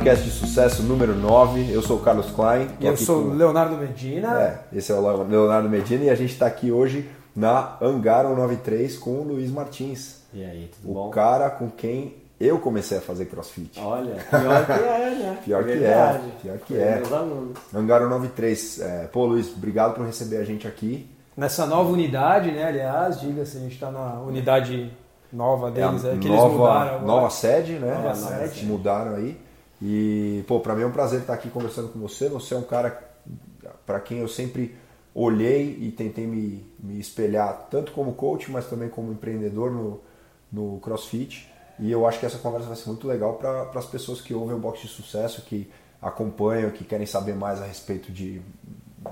Podcast de sucesso número 9. Eu sou o Carlos Klein. E eu sou o com... Leonardo Medina. É, esse é o Leonardo Medina e a gente está aqui hoje na Hangar 193 com o Luiz Martins. E aí, tudo o bom? O cara com quem eu comecei a fazer crossfit. Olha, pior que é, né? pior que Verdade. é. Pior que é. Meus alunos. Hangar 193. É, pô, Luiz, obrigado por receber a gente aqui. Nessa nova unidade, né? Aliás, diga-se, a gente está na unidade nova deles, é, é que nova, eles mudaram. Nova sede, né? Nova sede. Mudaram aí. E, pô, pra mim é um prazer estar aqui conversando com você. Você é um cara para quem eu sempre olhei e tentei me, me espelhar, tanto como coach, mas também como empreendedor no, no CrossFit. E eu acho que essa conversa vai ser muito legal para as pessoas que ouvem o Box de Sucesso, que acompanham, que querem saber mais a respeito de,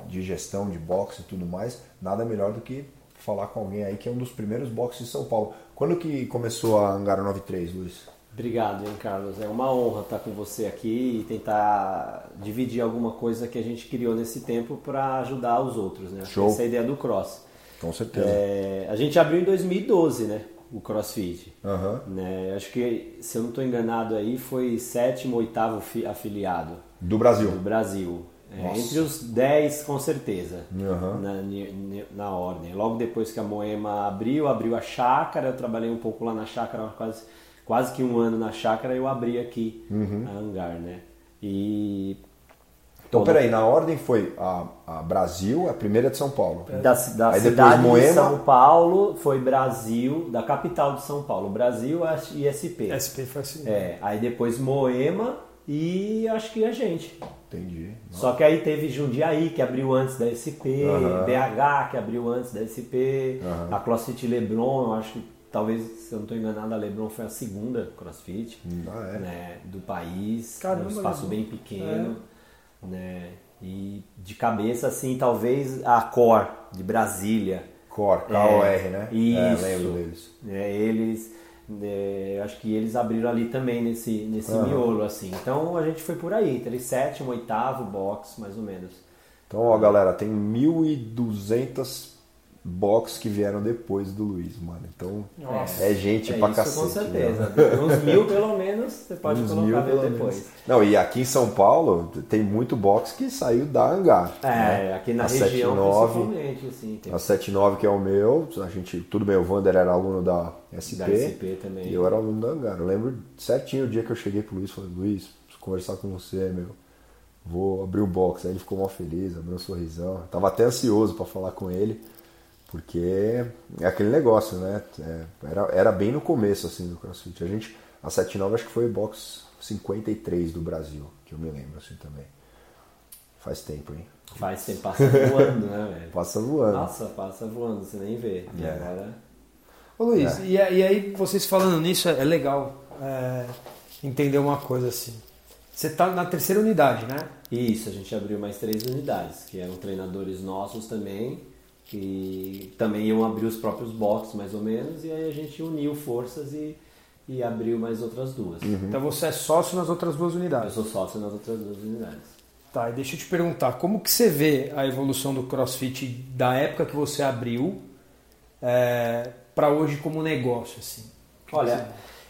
de gestão de boxe e tudo mais. Nada melhor do que falar com alguém aí que é um dos primeiros boxes de São Paulo. Quando que começou a Angara 93, Luiz? Obrigado, hein, Carlos. É uma honra estar com você aqui e tentar dividir alguma coisa que a gente criou nesse tempo para ajudar os outros, né? Show. Essa é a ideia do Cross. Com certeza. É, a gente abriu em 2012, né? O CrossFit. Uhum. Né? Acho que, se eu não estou enganado aí, foi sétimo, oitavo afiliado. Do Brasil. Do Brasil. É, entre os 10, com certeza, uhum. na, na, ordem. Logo depois que a Moema abriu, abriu a chácara, eu trabalhei um pouco lá na chácara, quase, quase que um ano na chácara, eu abri aqui uhum. a hangar, né? E... Então, peraí, na ordem foi a, a, Brasil, a primeira de São Paulo. Da, da Aí cidade Moema... de São Paulo foi Brasil, da capital de São Paulo, Brasil e SP. SP foi assim. É, aí depois Moema e acho que a gente. Entendi. Só que aí teve Jundiaí, que abriu antes da SP, Uhum. BH, que abriu antes da SP, Uhum. a CrossFit Lebron, eu acho que talvez, se eu não estou enganado, a Lebron foi a segunda CrossFit Ah, é? né, do país, Caramba, um espaço Lebron. bem pequeno. Né, e de cabeça, assim, talvez a Cor, de Brasília. Cor, K-O-R, É, né? Isso. É, lembro deles. É, eles, é, acho que eles abriram ali também nesse, nesse Aham. miolo, assim. Então a gente foi por aí, entre sétimo, oitavo box, mais ou menos. Então, ó, galera, tem 1.200 box que vieram depois do Luiz, mano. Então, Nossa. é gente é pra isso, cacete. com certeza. né? Uns mil pelo menos, você pode Uns colocar mil, depois. menos. Não, e aqui em São Paulo tem muito box que saiu da Hangar. É, né? aqui na a região 79, principalmente, assim. Tem A 79, que é o meu, a gente, tudo bem, o Vander era aluno da SP, da SP também. e eu era aluno da Hangar. Eu lembro certinho o dia que eu cheguei pro Luiz, falei, Luiz, preciso conversar com você, meu. Vou abrir o box. Aí ele ficou mal feliz, abriu um sorrisão. Eu tava até ansioso para falar com ele, porque é aquele negócio, né? É, era, era bem no começo, assim, do CrossFit. A gente, a 79 acho que foi o box 53 do Brasil, que eu me lembro, assim, também. Faz tempo, hein? Faz tempo, passa voando, né, velho? Passa voando. Nossa, passa voando, você nem vê. E É. agora... Ô Luiz, É. e, e aí vocês falando nisso, é é legal é, entender uma coisa assim. Você tá na terceira unidade, né? Isso, a gente abriu mais três unidades, que eram treinadores nossos também, que também iam abrir os próprios boxes, mais ou menos, e aí a gente uniu forças e, e abriu mais outras duas. Então você é sócio nas outras duas Eu unidades. sou sócio nas outras duas unidades. Tá, e deixa eu te perguntar, como que você vê a evolução do CrossFit da época que você abriu é, para hoje como negócio, assim? Olha,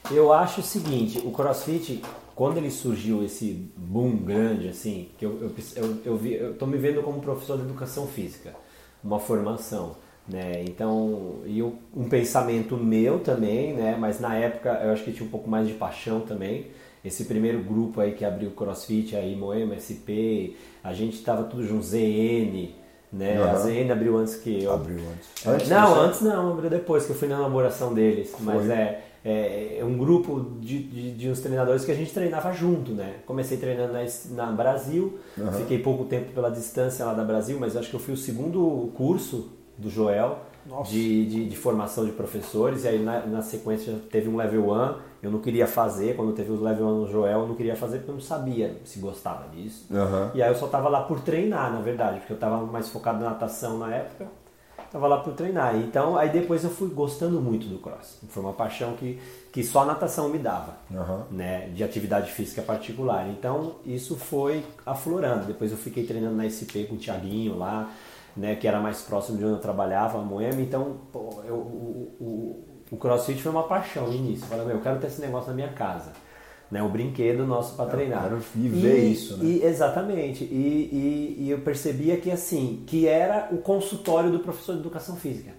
eu acho o seguinte, o CrossFit, quando ele surgiu esse boom grande, assim, que eu, eu, eu, eu, vi, eu tô me vendo como professor de educação física, uma formação, né? Então, e um pensamento meu também, né? Mas na época eu acho que tinha um pouco mais de paixão também. Esse primeiro grupo aí que abriu o CrossFit, aí Moema, SP, a gente tava tudo junto, ZN, né? A Aham. ZN abriu antes que eu. Abriu antes. É, Antes não, antes não, abriu depois, que eu fui na elaboração deles. Mas Foi. é, é, é um grupo de, de, de uns treinadores que a gente treinava junto, né? Comecei treinando na, na Brasil, Aham. fiquei pouco tempo pela distância lá da Brasil, mas acho que eu fui o segundo curso do Joel de, de, de formação de professores, e aí na, na sequência teve um level 1, eu não queria fazer, quando teve o level 1 no Joel, eu não queria fazer porque eu não sabia se gostava disso. Aham. E aí eu só tava lá por treinar, na verdade, porque eu tava mais focado na natação na época. Tava lá por treinar. Então, aí depois eu fui gostando muito do cross. Foi uma paixão que, que só a natação me dava, Aham. né? De atividade física particular. Então, isso foi aflorando. Depois eu fiquei treinando na SP com o Thiaguinho lá, né? Que era mais próximo de onde eu trabalhava, a Moema. Então, pô, eu- o, o, o crossfit foi uma paixão no início. Eu falei, meu, eu quero ter esse negócio na minha casa. Né, o brinquedo nosso para treinar. Quero viver e, isso, né? E, exatamente. E, e, e eu percebia que assim, que era o consultório do professor de educação física,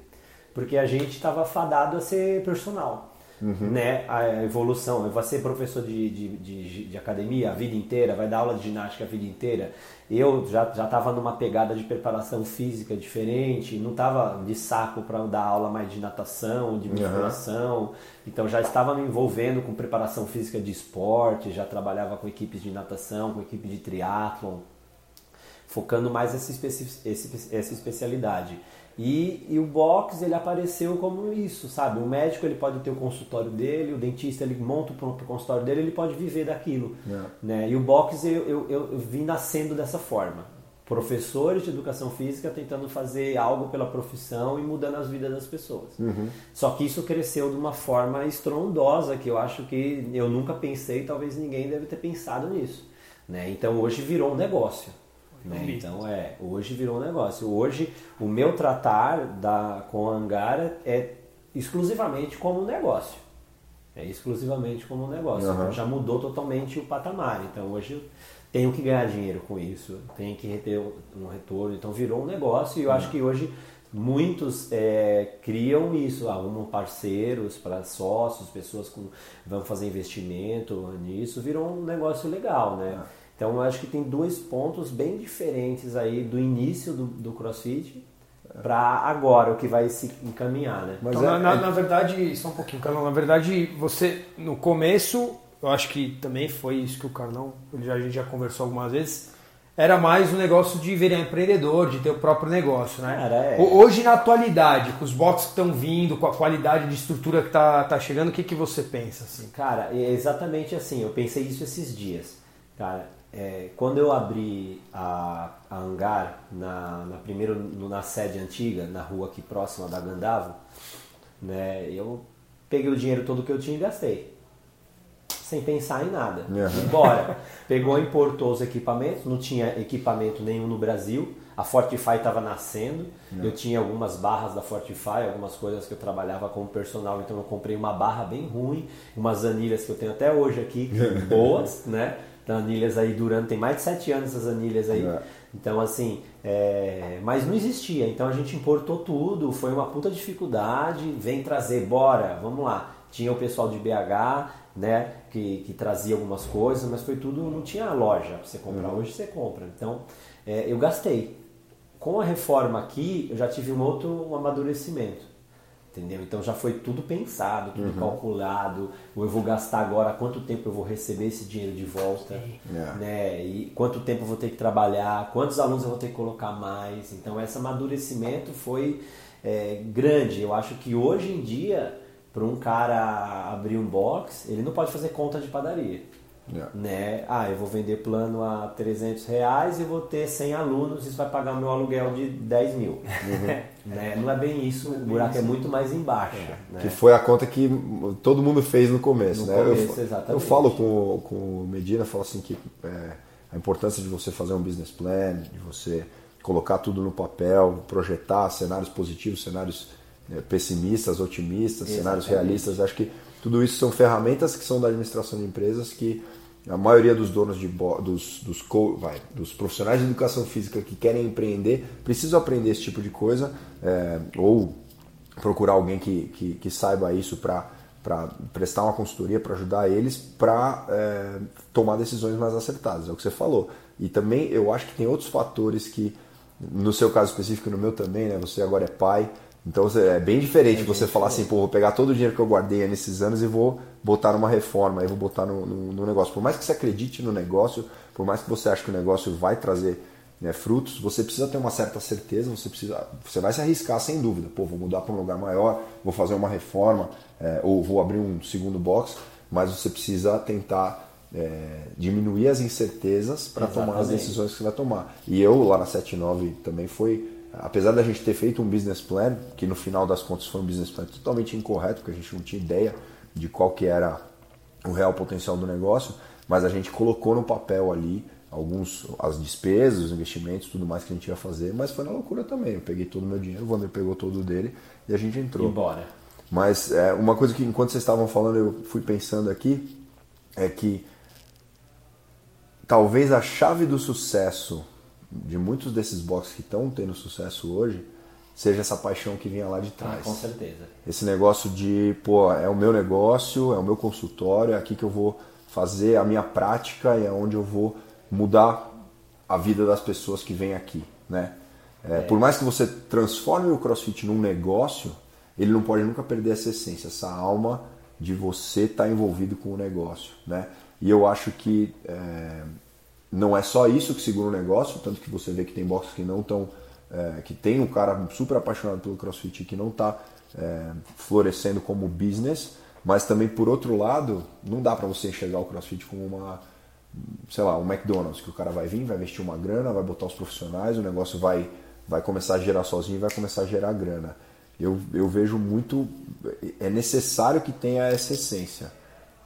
porque a gente estava fadado a ser personal. Uhum. Né, a evolução, vai ser professor de, de, de, de, academia a vida inteira, vai dar aula de ginástica a vida inteira. Eu já estava numa pegada de preparação física diferente, não estava de saco para dar aula mais de natação, de musculação, uhum. então já estava me envolvendo com preparação física de esporte, já trabalhava com equipes de natação, com equipe de triatlon, focando mais essa, especi essa especialidade. E, e, o box ele apareceu como isso, sabe? O médico ele pode ter o consultório dele, o dentista ele monta o consultório dele, ele pode viver daquilo, é. né? E o box eu, eu, eu, vim nascendo dessa forma, professores de educação física tentando fazer algo pela profissão e mudando as vidas das pessoas. Uhum. Só que isso cresceu de uma forma estrondosa que eu acho que eu nunca pensei, talvez ninguém deve ter pensado nisso, né? Então hoje virou um negócio. Né? Então é, hoje virou um negócio. Hoje o meu tratar da, com a Angara é exclusivamente como um negócio. É exclusivamente como um negócio. Uhum. Então já mudou totalmente o patamar. Então hoje eu tenho que ganhar dinheiro com isso, tenho que ter um retorno. Então virou um negócio e eu uhum. acho que hoje muitos é, criam isso, arrumam parceiros para sócios, pessoas que vão fazer investimento nisso, virou um negócio legal, né? Uhum. Então eu acho que tem dois pontos bem diferentes aí do início do, do CrossFit para agora, o que vai se encaminhar, né? Mas então, é, na, é... na, verdade, só um pouquinho, Carlão, na verdade, você, no começo, eu acho que também foi isso que o Carlão, já, a gente já conversou algumas vezes, era mais um negócio de virar empreendedor, de ter o próprio negócio, né? Cara, é. Hoje, na atualidade, com os boxes que estão vindo, com a qualidade de estrutura que está tá chegando, o que, que você pensa? Assim? Cara, é exatamente assim, eu pensei isso esses dias. Cara, é, quando eu abri a, a hangar na, na primeiro na sede antiga, na rua aqui próxima da Gandavo, né, eu peguei o dinheiro todo que eu tinha e gastei. Sem pensar em nada. Uhum. Bora. Pegou, importou os equipamentos, não tinha equipamento nenhum no Brasil. A Fortify estava nascendo. Uhum. Eu tinha algumas barras da Fortify, algumas coisas que eu trabalhava como personal, então eu comprei uma barra bem ruim, umas anilhas que eu tenho até hoje aqui, boas, né? Anilhas aí durando, tem mais de sete anos essas anilhas aí. É. Então, assim, é, mas não existia. Então a gente importou tudo, foi uma puta dificuldade. Vem trazer, bora, vamos lá. Tinha o pessoal de BH, né, que, que trazia algumas coisas, mas foi tudo, não tinha loja pra você comprar. Uhum. Hoje você compra. Então, é, eu gastei. Com a reforma aqui, eu já tive um outro amadurecimento entendeu? Então já foi tudo pensado, tudo uhum. calculado. Ou eu vou gastar agora, quanto tempo eu vou receber esse dinheiro de volta, yeah. É. né? E quanto tempo eu vou ter que trabalhar, quantos alunos eu vou ter que colocar mais. Então esse amadurecimento foi é, grande. Eu acho que hoje em dia, para um cara abrir um box, ele não pode fazer conta de padaria. Yeah. Né? Ah, eu vou vender plano a 300 reais e vou ter 100 alunos, isso vai pagar meu aluguel de 10 mil. Uhum. né? Não é bem isso, o buraco é muito mais embaixo. É. Né? Que foi a conta que todo mundo fez no começo. No né? começo, eu, eu falo com, com o Medina, falo assim que é, a importância de você fazer um business plan, de você colocar tudo no papel, projetar cenários positivos, cenários é, pessimistas, otimistas, exatamente. cenários realistas. Acho que tudo isso são ferramentas que são da administração de empresas que a maioria dos donos de dos, dos, vai, dos profissionais de educação física que querem empreender precisam aprender esse tipo de coisa é, ou procurar alguém que, que, que saiba isso para prestar uma consultoria para ajudar eles para é, tomar decisões mais acertadas é o que você falou. E também eu acho que tem outros fatores que no seu caso específico no meu também né você agora é pai então é bem diferente é você falar assim, pô, vou pegar todo o dinheiro que eu guardei nesses anos e vou botar numa reforma, aí vou botar no, no, no, negócio. Por mais que você acredite no negócio, por mais que você ache que o negócio vai trazer né, frutos, você precisa ter uma certa certeza, você precisa, você vai se arriscar sem dúvida. Pô, vou mudar para um lugar maior, vou fazer uma reforma, é, ou vou abrir um segundo box, mas você precisa tentar é, diminuir as incertezas para tomar as decisões que você vai tomar. E eu lá na 79 também foi apesar da gente ter feito um business plan, que no final das contas foi um business plan totalmente incorreto, porque a gente não tinha ideia de qual que era o real potencial do negócio, mas a gente colocou no papel ali alguns as despesas, os investimentos, tudo mais que a gente ia fazer, mas foi na loucura também. Eu peguei todo o meu dinheiro, o Wander pegou todo o dele e a gente entrou. Embora. Mas é, uma coisa que enquanto vocês estavam falando eu fui pensando aqui é que talvez a chave do sucesso de muitos desses boxes que estão tendo sucesso hoje seja essa paixão que vinha lá de trás. Ah, com certeza. Esse negócio de, pô, é o meu negócio, é o meu consultório, é aqui que eu vou fazer a minha prática e é onde eu vou mudar a vida das pessoas que vêm aqui, né? É, é. Por mais que você transforme o CrossFit num negócio, ele não pode nunca perder essa essência, essa alma de você estar tá envolvido com o negócio, né? E eu acho que é, não é só isso que segura o negócio, tanto que você vê que tem boxes que não estão é, que tem um cara super apaixonado pelo CrossFit que não está é, florescendo como business, mas também por outro lado, não dá para você enxergar o CrossFit como uma, sei lá, um McDonald's, que o cara vai vir, vai investir uma grana, vai botar os profissionais, o negócio vai, vai começar a gerar sozinho e vai começar a gerar grana. Eu, eu vejo muito, é necessário que tenha essa essência.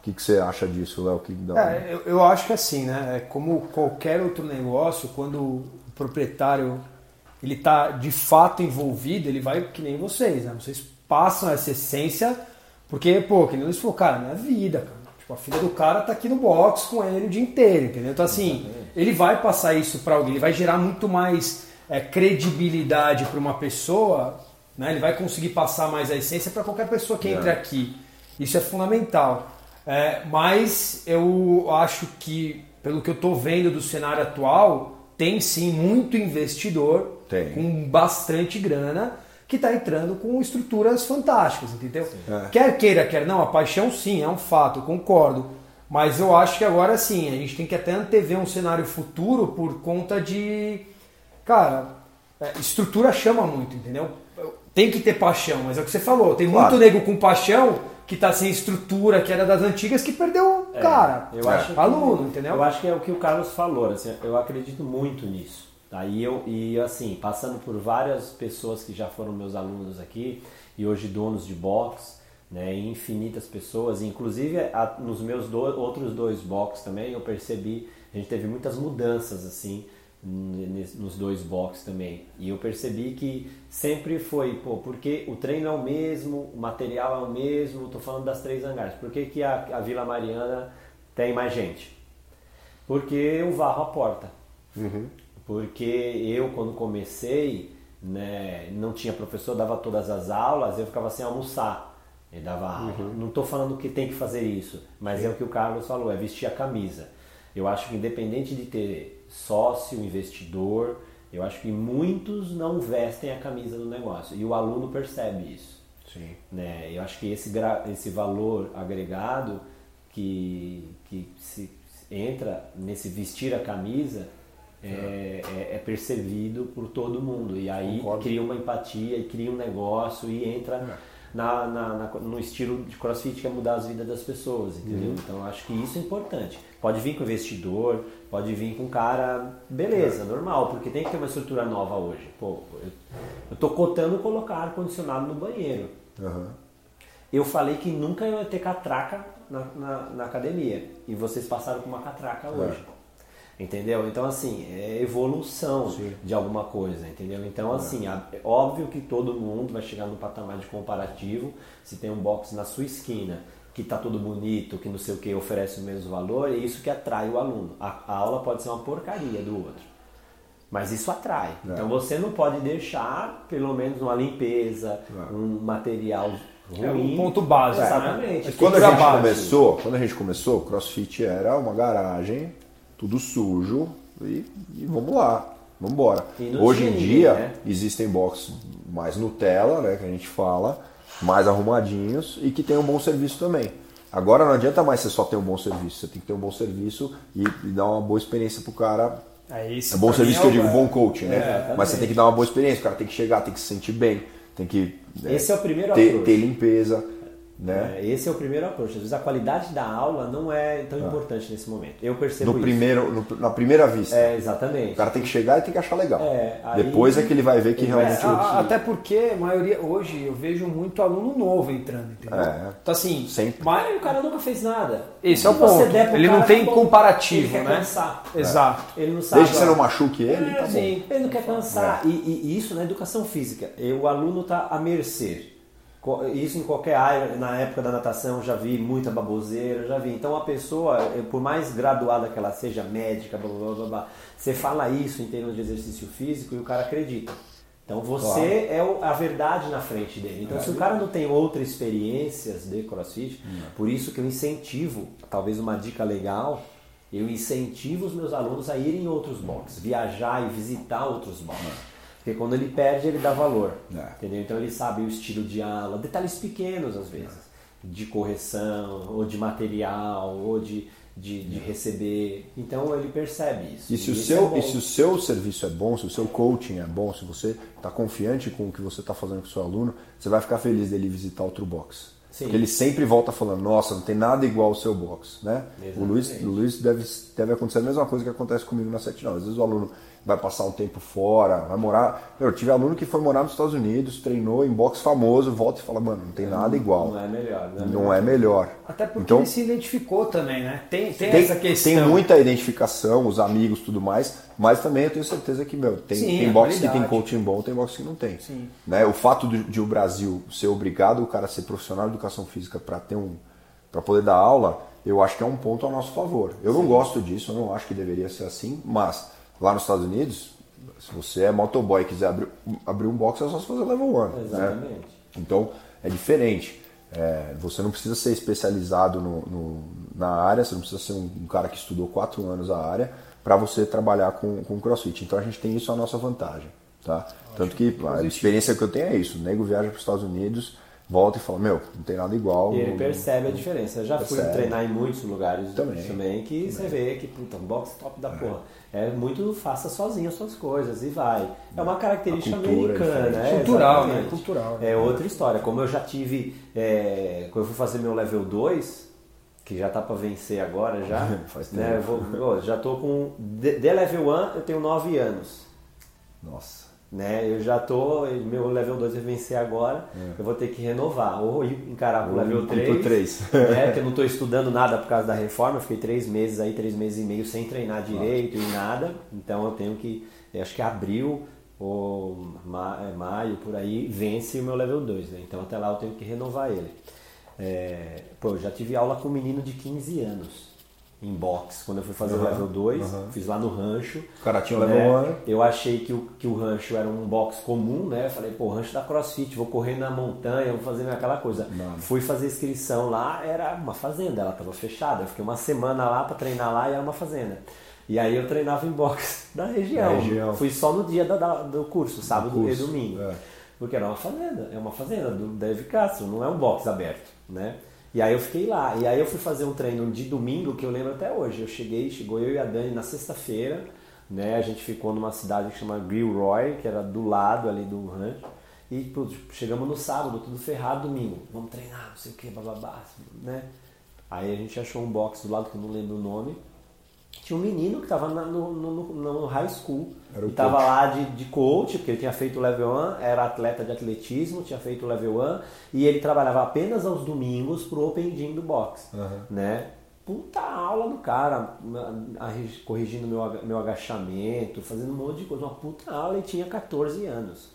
O que, que você acha disso, Léo? Que dá... é, eu, eu acho que assim, né? É como qualquer outro negócio, quando o proprietário ele está de fato envolvido, ele vai que nem vocês, né? Vocês passam essa essência, porque, pô, que nem eles falou, cara, minha vida, cara. Tipo, a filha do cara tá aqui no box com ele o dia inteiro, entendeu? Então, assim, ele vai passar isso para alguém, ele vai gerar muito mais é, credibilidade para uma pessoa, né? Ele vai conseguir passar mais a essência para qualquer pessoa que entre é. aqui. Isso é fundamental. É, mas eu acho que, pelo que eu estou vendo do cenário atual, tem sim muito investidor tem. com bastante grana que está entrando com estruturas fantásticas, entendeu? É. Quer queira, quer não, a paixão sim, é um fato, concordo. Mas eu acho que agora sim, a gente tem que até antever um cenário futuro por conta de. Cara, é, estrutura chama muito, entendeu? Tem que ter paixão, mas é o que você falou, tem claro. muito nego com paixão que está sem estrutura, que era das antigas, que perdeu o é, cara. Eu acho aluno, que, entendeu? Eu acho que é o que o Carlos falou, assim, eu acredito muito nisso. Tá? E, eu, e assim, passando por várias pessoas que já foram meus alunos aqui e hoje donos de box, né, infinitas pessoas, inclusive a, nos meus do, outros dois box também eu percebi, a gente teve muitas mudanças assim nos dois boxes também. E eu percebi que sempre foi, pô, porque o treino é o mesmo, o material é o mesmo, tô falando das três hangares. Por que, que a, a Vila Mariana tem mais gente? Porque eu varro a porta. Uhum. Porque eu, quando comecei, né, não tinha professor, dava todas as aulas, eu ficava sem almoçar. Ele dava aula. Uhum. Não estou falando que tem que fazer isso, mas Sim. é o que o Carlos falou, é vestir a camisa. Eu acho que independente de ter sócio, investidor, eu acho que muitos não vestem a camisa do negócio. E o aluno percebe isso. Sim. Né? Eu acho que esse, esse valor agregado que, que se entra nesse vestir a camisa é, é, é, percebido por todo mundo. E aí Concordo. cria uma empatia, e cria um negócio e entra é. na, na, na, no estilo de crossfit que é mudar as vidas das pessoas, entendeu? Uhum. Então acho que isso é importante. Pode vir com investidor, pode vir com cara, beleza, é. normal, porque tem que ter uma estrutura nova hoje. Pô, eu, eu tô cotando colocar ar-condicionado no banheiro. Uhum. Eu falei que nunca ia ter catraca na, na, na, academia. E vocês passaram com uma catraca hoje. Entendeu? Então, assim, é evolução Sim. de alguma coisa, entendeu? Então, é. assim, é óbvio que todo mundo vai chegar no patamar de comparativo. Se tem um box na sua esquina que tá tudo bonito, que não sei o que, oferece o mesmo valor, é isso que atrai o aluno. A, a aula pode ser uma porcaria do outro. Mas isso atrai. É. Então você não pode deixar, pelo menos, uma limpeza, é. um material ruim. É um ponto básico. Exatamente. Né? Quando a gente começou, quando a gente começou, o CrossFit era uma garagem tudo sujo e, e vamos lá, vamos embora. Hoje em dia né? existem boxes mais Nutella, né, que a gente fala, mais arrumadinhos e que tem um bom serviço também. Agora não adianta mais você só ter um bom serviço, você tem que ter um bom serviço e, e dar uma boa experiência pro cara. É, isso é bom serviço que eu digo, bom coach, né? É, Mas você tem que dar uma boa experiência, o cara tem que chegar, tem que se sentir bem, tem que Esse é, é o primeiro ter, ter limpeza. Né? É, esse é o primeiro approach. Às vezes a qualidade da aula não é tão ah. importante nesse momento. Eu percebo no isso. Primeiro, no, na primeira vista. É, exatamente. O cara tem que chegar e tem que achar legal. É, aí, Depois é que ele vai ver que realmente... É, a, até porque a maioria, hoje, eu vejo muito aluno novo entrando, entendeu? É, então assim, sempre. mas o cara nunca fez nada. Esse é o ponto. Ele não tem comparativo, ele né? cansar. Exato. Ele não sabe. Desde que você não machuque ele, é, tá sim. Ele não quer cansar. É. E, e, isso na educação física. O aluno está à mercê Isso em qualquer área, na época da natação já vi muita baboseira, já vi. Então a pessoa, por mais graduada que ela seja, médica, blá, blá, blá, blá, você fala isso em termos de exercício físico e o cara acredita. Então você claro. é a verdade na frente dele. Então se o cara não tem outras experiências de CrossFit, hum. por isso que eu incentivo, talvez uma dica legal, eu incentivo os meus alunos a irem em outros boxes, viajar e visitar outros boxes. Porque quando ele perde, ele dá valor. É. Entendeu? Então ele sabe o estilo de aula, detalhes pequenos às vezes, de correção, ou de material, ou de, de, de receber. Então ele percebe isso. E se, e o seu, é e se o seu serviço é bom, se o seu coaching é bom, se você está confiante com o que você está fazendo com o seu aluno, você vai ficar feliz dele visitar outro box. Sim. Porque ele sempre volta falando, nossa, não tem nada igual ao seu box. Né? O Luiz, o Luiz deve, deve acontecer a mesma coisa que acontece comigo na 7 Às vezes o aluno vai passar um tempo fora, vai morar. Eu tive aluno que foi morar nos Estados Unidos, treinou em boxe famoso, volta e fala, mano, não tem nada igual. Não é melhor. Não é, não melhor. É melhor. Até porque então, ele se identificou também, né? Tem, tem, tem, essa questão. Tem muita identificação, os amigos tudo mais, mas também eu tenho certeza que, meu, tem, Sim, tem boxe que tem coaching bom, tem boxe que não tem. Sim. Né? O fato de, de o Brasil ser obrigado o cara ser profissional de educação física para ter um para poder dar aula, eu acho que é um ponto a nosso favor. Eu Sim. não gosto disso, eu não acho que deveria ser assim, mas lá nos Estados Unidos, se você é motoboy e quiser abrir, abrir um box, é só fazer level 1. Né? Exatamente. Né? Então, é diferente. É, você não precisa ser especializado no, no, na área, você não precisa ser um, um cara que estudou quatro anos a área para você trabalhar com, com crossfit. Então a gente tem isso a nossa vantagem. Tá? Tanto que a experiência que eu tenho é isso. O nego viaja para os Estados Unidos, volta e fala, meu, não tem nada igual. E ele percebe a diferença. Eu já percebe. fui treinar em muitos lugares também, também que também. você vê que, puta, um box top da é. porra. É muito faça sozinho as suas coisas e vai. É uma característica americana, é, cultural, né? Cultural. É outra história. Como eu já tive, é, quando eu fui fazer meu level 2, que já tá para vencer agora já, Faz né? tempo. Né? Vou, já tô com de, de level 1 eu tenho 9 anos. Nossa. Né? Eu já tô, meu level 2 vai vencer agora, é. eu vou ter que renovar, ou encarar o level 3, 3. Né? que eu não estou estudando nada por causa da reforma, eu fiquei três meses aí, três meses e meio sem treinar direito e nada, então eu tenho que, eu acho que abril ou é, maio, por aí, vence o meu level 2, né? então até lá eu tenho que renovar ele. É, pô, eu já tive aula com um menino de 15 anos em box quando eu fui fazer uhum, o level 2, uhum. fiz lá no rancho. O cara tinha o level 1. Né? Eu achei que o, que o rancho era um box comum, né? Falei, pô, rancho da CrossFit, vou correr na montanha, vou fazer aquela coisa. Não. Fui fazer inscrição lá, era uma fazenda, ela estava fechada. Eu fiquei uma semana lá para treinar lá e era uma fazenda. E aí eu treinava em box da região. região. Fui só no dia da, da, do curso, sábado curso. e domingo. É. Porque era uma fazenda, é uma fazenda do Dave Castro, não é um box aberto, né? E aí eu fiquei lá. E aí eu fui fazer um treino de domingo que eu lembro até hoje. Eu cheguei, chegou eu e a Dani na sexta-feira, né? A gente ficou numa cidade que chama Gilroy, que era do lado ali do rancho. E putz, chegamos no sábado, tudo ferrado, domingo. Vamos treinar, não sei o que, bababá, né? Aí a gente achou um box do lado que eu não lembro o nome tinha um menino que estava no, no, no, high school era e estava lá de, de coach, porque ele tinha feito level 1, era atleta de atletismo, tinha feito level 1 e ele trabalhava apenas aos domingos pro Open Gym do box, uhum. né? Puta aula do cara, corrigindo meu, meu agachamento, fazendo um monte de coisa, uma puta aula e tinha 14 anos.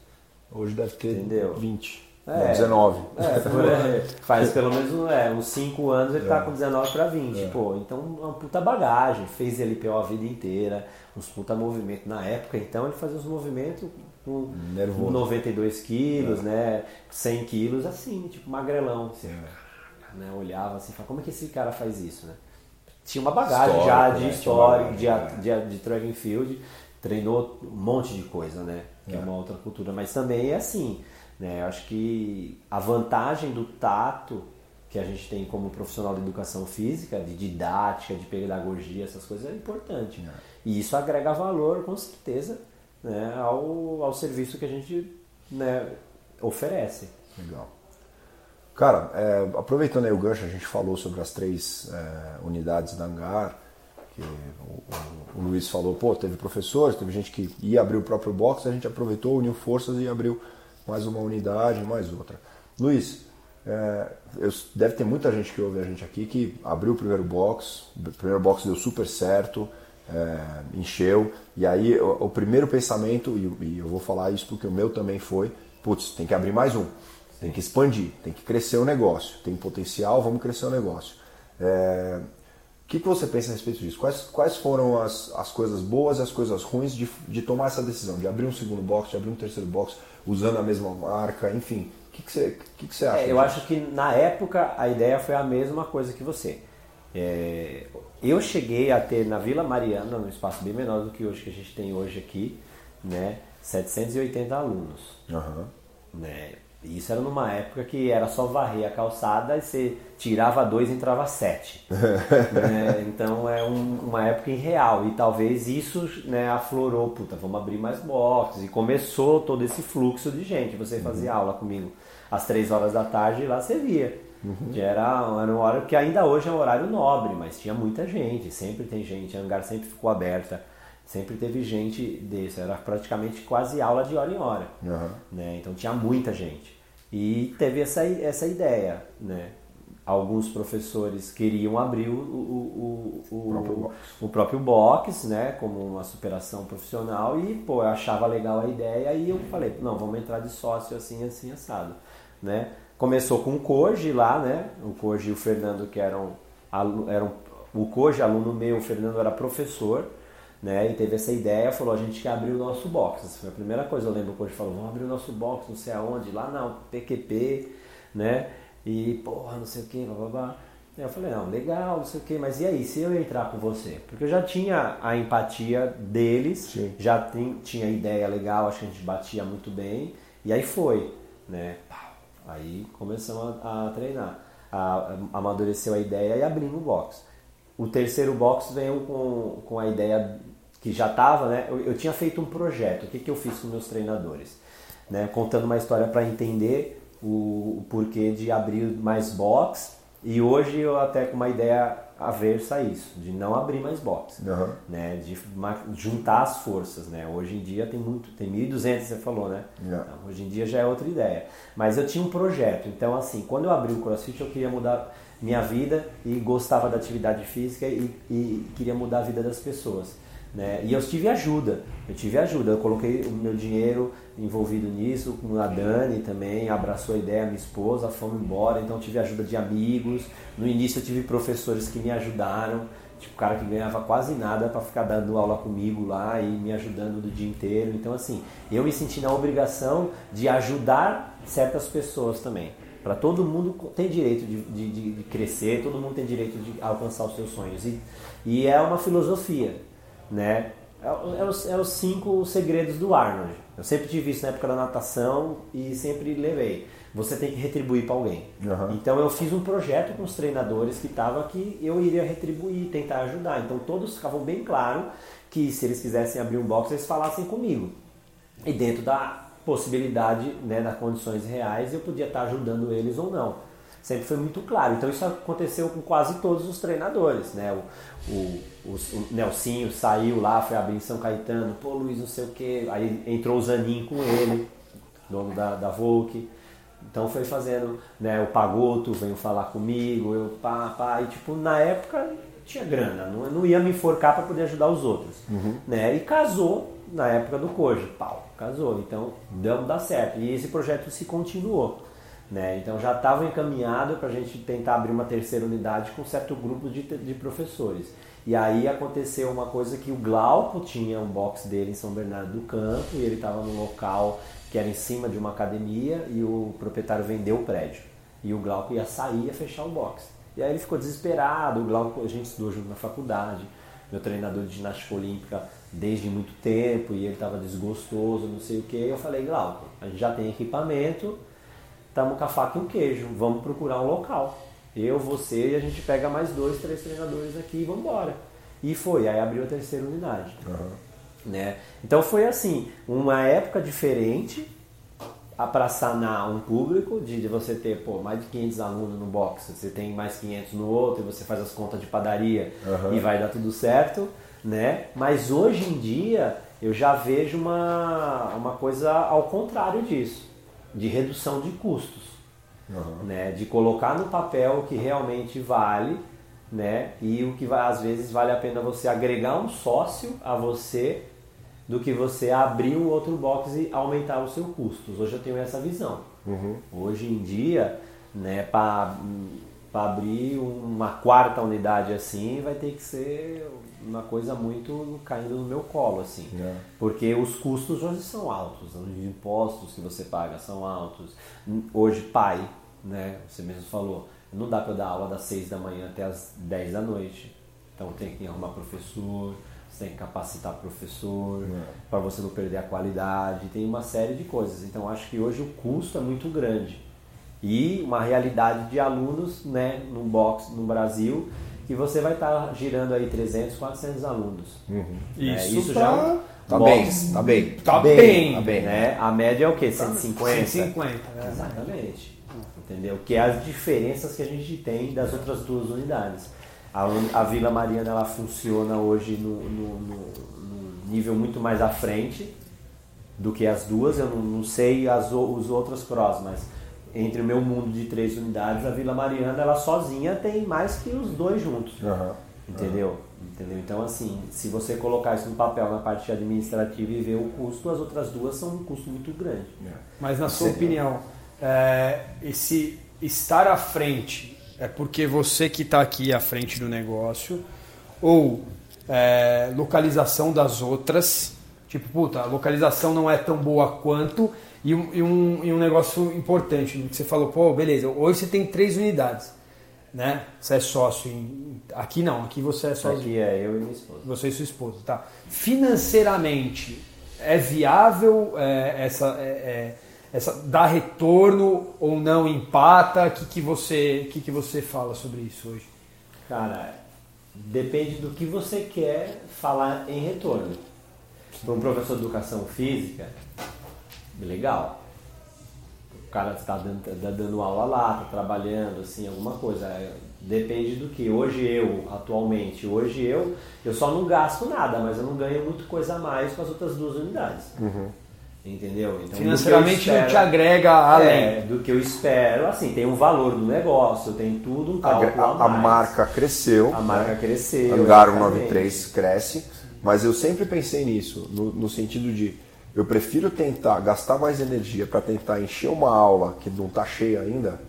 Hoje deve ter Entendeu? 20. É, 19. É, faz pelo menos é, uns 5 anos ele tá é. com 19 para 20. É. Pô, então uma puta bagagem. Fez LPO a vida inteira, uns puta movimentos. Na época, então, ele fazia uns movimentos com Nervoso. 92 quilos, é. né? 100 quilos, assim, tipo magrelão. Assim, é. né? Olhava assim, falava, como é que esse cara faz isso, né? Tinha uma bagagem já de né? história, de, de, de track and field, treinou um monte de coisa, né? Que é uma outra cultura. Mas também é assim né? Eu acho que a vantagem do tato que a gente tem como profissional de educação física, de didática, de pedagogia, essas coisas é importante. É. E isso agrega valor, com certeza, né, ao, ao serviço que a gente né, oferece. Legal. Cara, é, aproveitando aí o gancho, a gente falou sobre as três é, unidades da Hangar, que o, o, o, Luiz falou, pô, teve professores, teve gente que ia abrir o próprio box, a gente aproveitou, uniu forças e abriu mais uma unidade, mais outra. Luiz, é, eu, deve ter muita gente que ouve a gente aqui que abriu o primeiro box, o primeiro box deu super certo, é, encheu, e aí o, o primeiro pensamento, e, e, eu vou falar isso porque o meu também foi, putz, tem que abrir mais um. Tem que expandir, tem que crescer o negócio. Tem potencial, vamos crescer o negócio. É... O que, que você pensa a respeito disso? Quais, quais foram as, as coisas boas e as coisas ruins de, de tomar essa decisão, de abrir um segundo box, de abrir um terceiro box, usando a mesma marca, enfim? O que, que, você, que, que você acha? É, eu acho que na época a ideia foi a mesma coisa que você. É, eu cheguei a ter na Vila Mariana, num espaço bem menor do que hoje que a gente tem hoje aqui, né, 780 alunos. Uhum. Né? Isso era numa época que era só varrer a calçada e você tirava dois e entrava sete. né? Então é um, uma época irreal e talvez isso né, aflorou, puta, vamos abrir mais boxes e começou todo esse fluxo de gente. Você fazia aula comigo às três horas da tarde e lá você via. Uhum. Que era, era uma hora que ainda hoje é um horário nobre, mas tinha muita gente, sempre tem gente, a hangar sempre ficou aberta, sempre teve gente desse, era praticamente quase aula de hora em hora. Uhum. Né? Então tinha muita gente. E teve essa, essa ideia, né? Alguns professores queriam abrir o, o, o, o, próprio box. o próprio box, né? Como uma superação profissional e, pô, eu achava legal a ideia e eu falei, não, vamos entrar de sócio assim, assim, assado, né? Começou com o Koji lá, né? O Koji e o Fernando que eram, eram o Koji aluno meu, o Fernando era professor, né? E teve essa ideia, falou, a gente quer abrir o nosso box. Essa foi a primeira coisa, eu lembro que o Koji falou, vamos abrir o nosso box, não sei aonde, lá na PQP, né? E, porra, não sei o que, blá blá blá. Aí eu falei, não, legal, não sei o que, mas e aí, se eu entrar com você? Porque eu já tinha a empatia deles, Sim. já tem, tinha ideia legal, acho que a gente batia muito bem, e aí foi, né? Aí começamos a, a treinar, a, a, amadureceu a ideia e abrimos o box. O terceiro box veio com, com a ideia que já estava, né? Eu, eu, tinha feito um projeto, o que, que eu fiz com meus treinadores? Né? Contando uma história para entender o, o, porquê de abrir mais box e hoje eu até com uma ideia aversa a isso, de não abrir mais box, uhum. né? de juntar as forças. Né? Hoje em dia tem muito, tem 1.200 você falou, né? Yeah. Então, hoje em dia já é outra ideia. Mas eu tinha um projeto, então assim, quando eu abri o CrossFit eu queria mudar minha vida e gostava da atividade física e, e queria mudar a vida das pessoas. Né? E eu tive ajuda, eu tive ajuda, eu coloquei o meu dinheiro envolvido nisso, a Dani também, abraçou a ideia, minha esposa, fomos embora, então tive ajuda de amigos, no início eu tive professores que me ajudaram, tipo cara que ganhava quase nada para ficar dando aula comigo lá e me ajudando do dia inteiro, então assim, eu me senti na obrigação de ajudar certas pessoas também, para todo mundo tem direito de, de, de, crescer, todo mundo tem direito de alcançar os seus sonhos. E, e é uma filosofia, né? É, é, os, é os cinco segredos do Arnold. Eu sempre tive isso na época da natação e sempre levei. Você tem que retribuir para alguém. Uhum. Então eu fiz um projeto com os treinadores que estava que eu iria retribuir, tentar ajudar. Então todos ficavam bem claro que se eles quisessem abrir um box, eles falassem comigo. E dentro da possibilidade, né, das condições reais, eu podia estar ajudando eles ou não sempre foi muito claro. Então isso aconteceu com quase todos os treinadores, né? O, o, o, o Nelsinho saiu lá, foi abrir em São Caetano, pô Luiz não sei o que, aí entrou o Zanin com ele, dono da, da Volk. Então foi fazendo, né, o Pagoto veio falar comigo, eu pá, pá, e tipo, na época tinha grana, não, não ia me enforcar para poder ajudar os outros, uhum. né? E casou na época do Koji, pau, casou, então deu dar certo. E esse projeto se continuou. Né? Então já estava encaminhado para a gente tentar abrir uma terceira unidade com certo grupo de, de professores. E aí aconteceu uma coisa que o Glauco tinha um box dele em São Bernardo do Campo e ele estava num local que era em cima de uma academia e o proprietário vendeu o prédio. E o Glauco ia sair ia fechar o box. E aí ele ficou desesperado, o Glauco, a gente estudou junto na faculdade, meu treinador de ginástica olímpica desde muito tempo e ele estava desgostoso, não sei o que. Eu falei, Glauco, a gente já tem equipamento, estamos com a faca e um queijo, vamos procurar um local. Eu, você e a gente pega mais dois, três treinadores aqui e vamos embora. E foi, aí abriu a terceira unidade. Uhum. Né? Então foi assim, uma época diferente para sanar um público, de, de, você ter pô, mais de 500 alunos no box, você tem mais 500 no outro, e você faz as contas de padaria uhum. e vai dar tudo certo. Né? Mas hoje em dia eu já vejo uma, uma coisa ao contrário disso de redução de custos, uhum. né? De colocar no papel o que realmente vale, né? E o que às vezes vale a pena você agregar um sócio a você do que você abrir um outro box e aumentar os seus custos. Hoje eu tenho essa visão. Uhum. Hoje em dia, né, para abrir uma quarta unidade assim, vai ter que ser uma coisa muito caindo no meu colo, assim. É. Porque os custos hoje são altos, os impostos que você paga são altos. Hoje, pai, né, você mesmo falou, não dá para dar aula das 6 da manhã até as 10 da noite. Então tem que arrumar professor, você tem que capacitar professor, é. para você não perder a qualidade, tem uma série de coisas. Então acho que hoje o custo é muito grande. E uma realidade de alunos né, no box no Brasil que você vai estar tá girando aí 300, 400 alunos. Uhum. Isso, é, isso tá... já é Tá bem, tá bem. Tá bem. Tá bem. Né? A média é o quê? 150? 150. É. Exatamente. Entendeu? Que é as diferenças que a gente tem das outras duas unidades. A, a Vila Mariana ela funciona hoje no, no, no, no, nível muito mais à frente do que as duas. Eu não, não sei as, os outros cross, mas entre o meu mundo de três unidades, a Vila Mariana, ela sozinha tem mais que os dois juntos. Uhum. Entendeu? Uhum. Entendeu? Então, assim, se você colocar isso no papel na parte administrativa e ver o custo, as outras duas são um custo muito grande. É. Mas, na sua opinião, é, esse estar à frente é porque você que está aqui à frente do negócio ou é, localização das outras, tipo, puta, a localização não é tão boa quanto e um, e um, e um negócio importante, que você falou, pô, beleza, hoje você tem três unidades, né? Você é sócio. Em... Aqui não, aqui você é sócio. Aqui é eu e minha esposa. Você e sua esposa, tá. Financeiramente, é viável é, essa, é, é, essa dar retorno ou não empata? O que, que, você, que, que você fala sobre isso hoje? Cara, depende do que você quer falar em retorno. Para um professor de educação física, legal. O cara está dando, tá dando aula lá, está trabalhando, assim, alguma coisa. É, depende do que. Hoje eu, atualmente, hoje eu, eu só não gasto nada, mas eu não ganho muita coisa a mais com as outras duas unidades. Uhum. Entendeu? Então, Financeiramente espero, não te agrega além. É, do que eu espero. Assim, tem um valor do negócio, tem tudo um cálculo a, a, a marca cresceu. A marca né? cresceu. Hangar 193 cresce. Mas eu sempre pensei nisso, no, no sentido de eu prefiro tentar gastar mais energia para tentar encher uma aula que não está cheia ainda,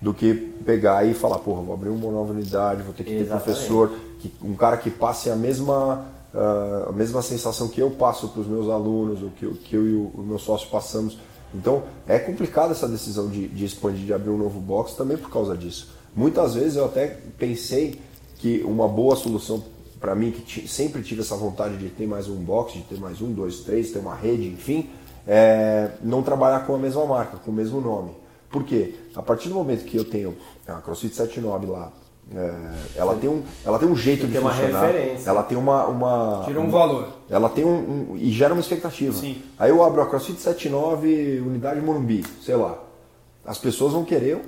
do que pegar e falar, porra, vou abrir uma nova unidade, vou ter que Exatamente. ter professor, que, um cara que passe a mesma, uh, a mesma sensação que eu passo para os meus alunos, o que, que eu e o, o meu sócio passamos. Então é complicado essa decisão de, de expandir, de abrir um novo box também por causa disso. Muitas vezes eu até pensei que uma boa solução para mim, que sempre tive essa vontade de ter mais um box, de ter mais um, dois, três, ter uma rede, enfim, é, não trabalhar com a mesma marca, com o mesmo nome. Por quê? A partir do momento que eu tenho a CrossFit 79 lá, é, ela, tem um, ela tem um jeito de funcionar. Ela tem uma. uma Tira um valor. Ela tem um, um, E gera uma expectativa. Sim. Aí eu abro a CrossFit 79, unidade Morumbi, sei lá. As pessoas vão querer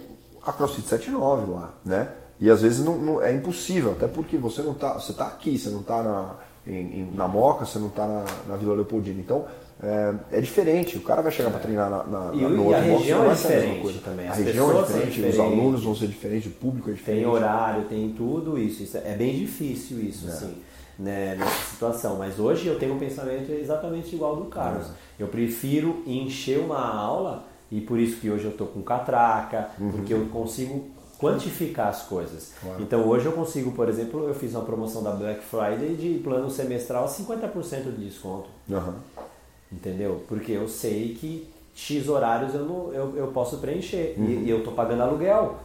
a CrossFit 79 lá, né? E às vezes não, não, é impossível, até porque você não tá, você está aqui, você não está na, em, na Moca, você não está na, na, Vila Leopoldina. Então é, é, diferente, o cara vai chegar para treinar na, na, e, no outro a região box, é diferente também. A região é diferente, os alunos vão ser diferentes, o público é diferente. Tem horário, tem tudo isso. isso é bem difícil isso, é. assim, né, nessa situação. Mas hoje eu tenho um pensamento exatamente igual do Carlos. É. Eu prefiro encher uma aula e por isso que hoje eu estou com catraca, uhum. porque eu consigo quantificar as coisas. Claro. Então hoje eu consigo, por exemplo, eu fiz uma promoção da Black Friday de plano semestral 50% de desconto. Uhum. Entendeu? Porque eu sei que X horários eu, não, eu, eu posso preencher uhum. e, e, eu estou pagando aluguel.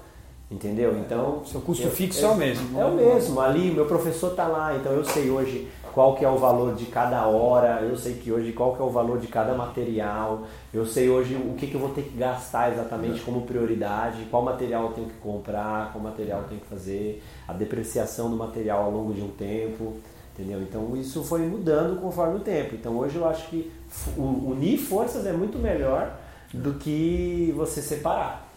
Entendeu? Então. Seu custo eu, fixo é, é o mesmo. É o mesmo. Ali, meu professor está lá, então eu sei hoje qual que é o valor de cada hora, eu sei que hoje qual que é o valor de cada material, eu sei hoje o que, que eu vou ter que gastar exatamente como prioridade, qual material eu tenho que comprar, qual material eu tenho que fazer, a depreciação do material ao longo de um tempo, entendeu? Então isso foi mudando conforme o tempo. Então hoje eu acho que unir forças é muito melhor do que você separar.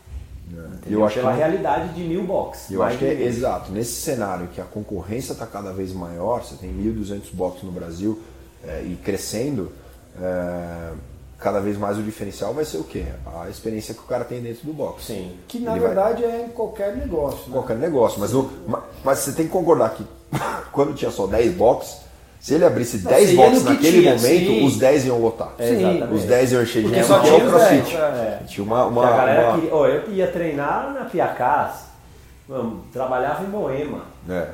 É. Eu acho pela que... realidade de mil boxes. Eu acho que é exato. Nesse cenário que a concorrência está cada vez maior, você tem 1.200 boxes no Brasil é, e crescendo, é, cada vez mais o diferencial vai ser o quê? A experiência que o cara tem dentro do box. Sim. Que na Ele verdade vai... é em qualquer negócio. Né? Qualquer negócio. Mas, o, mas você tem que concordar que quando tinha só 10 boxes, Se ele abrisse 10 você ia boxes naquele tinha, momento, sim. os 10 iam lotar. É. Os 10 iam encher de gente, só é tinha o os crossfit. 10, É. Tinha uma, uma, Porque a galera uma- queria. Ó, eu ia treinar na Piacás, trabalhava em Moema. É.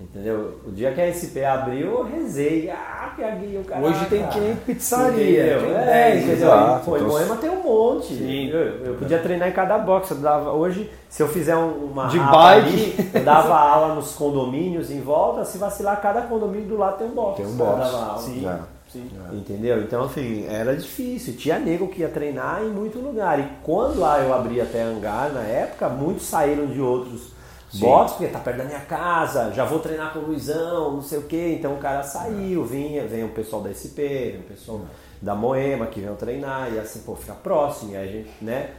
Entendeu? O dia que a SP abriu, eu rezei. Ah, Piaguinho, cara. Hoje tem que pizzaria. Entendeu? tem É, 10, entendeu? exato. Pô, em Então, Moema tem um monte. Sim. Eu, eu podia treinar em cada box. Eu dava, hoje, se eu fizer um- uma De bike. ali, eu dava aula nos condomínios em volta. Se vacilar, cada condomínio do lado tem um box. Tem um box. dava aula. Sim. É. Sim. Entendeu? Então, assim, era difícil. Tinha nego que ia treinar em muito lugar. E quando lá eu abri até hangar, na época, muitos saíram de outros boxes, porque tá perto da minha casa, já vou treinar com o Luizão, não sei o quê. Então o cara saiu, vinha, vem o pessoal da SP, o pessoal da Moema que veio treinar, e assim, pô, fica próximo. E a gente, né,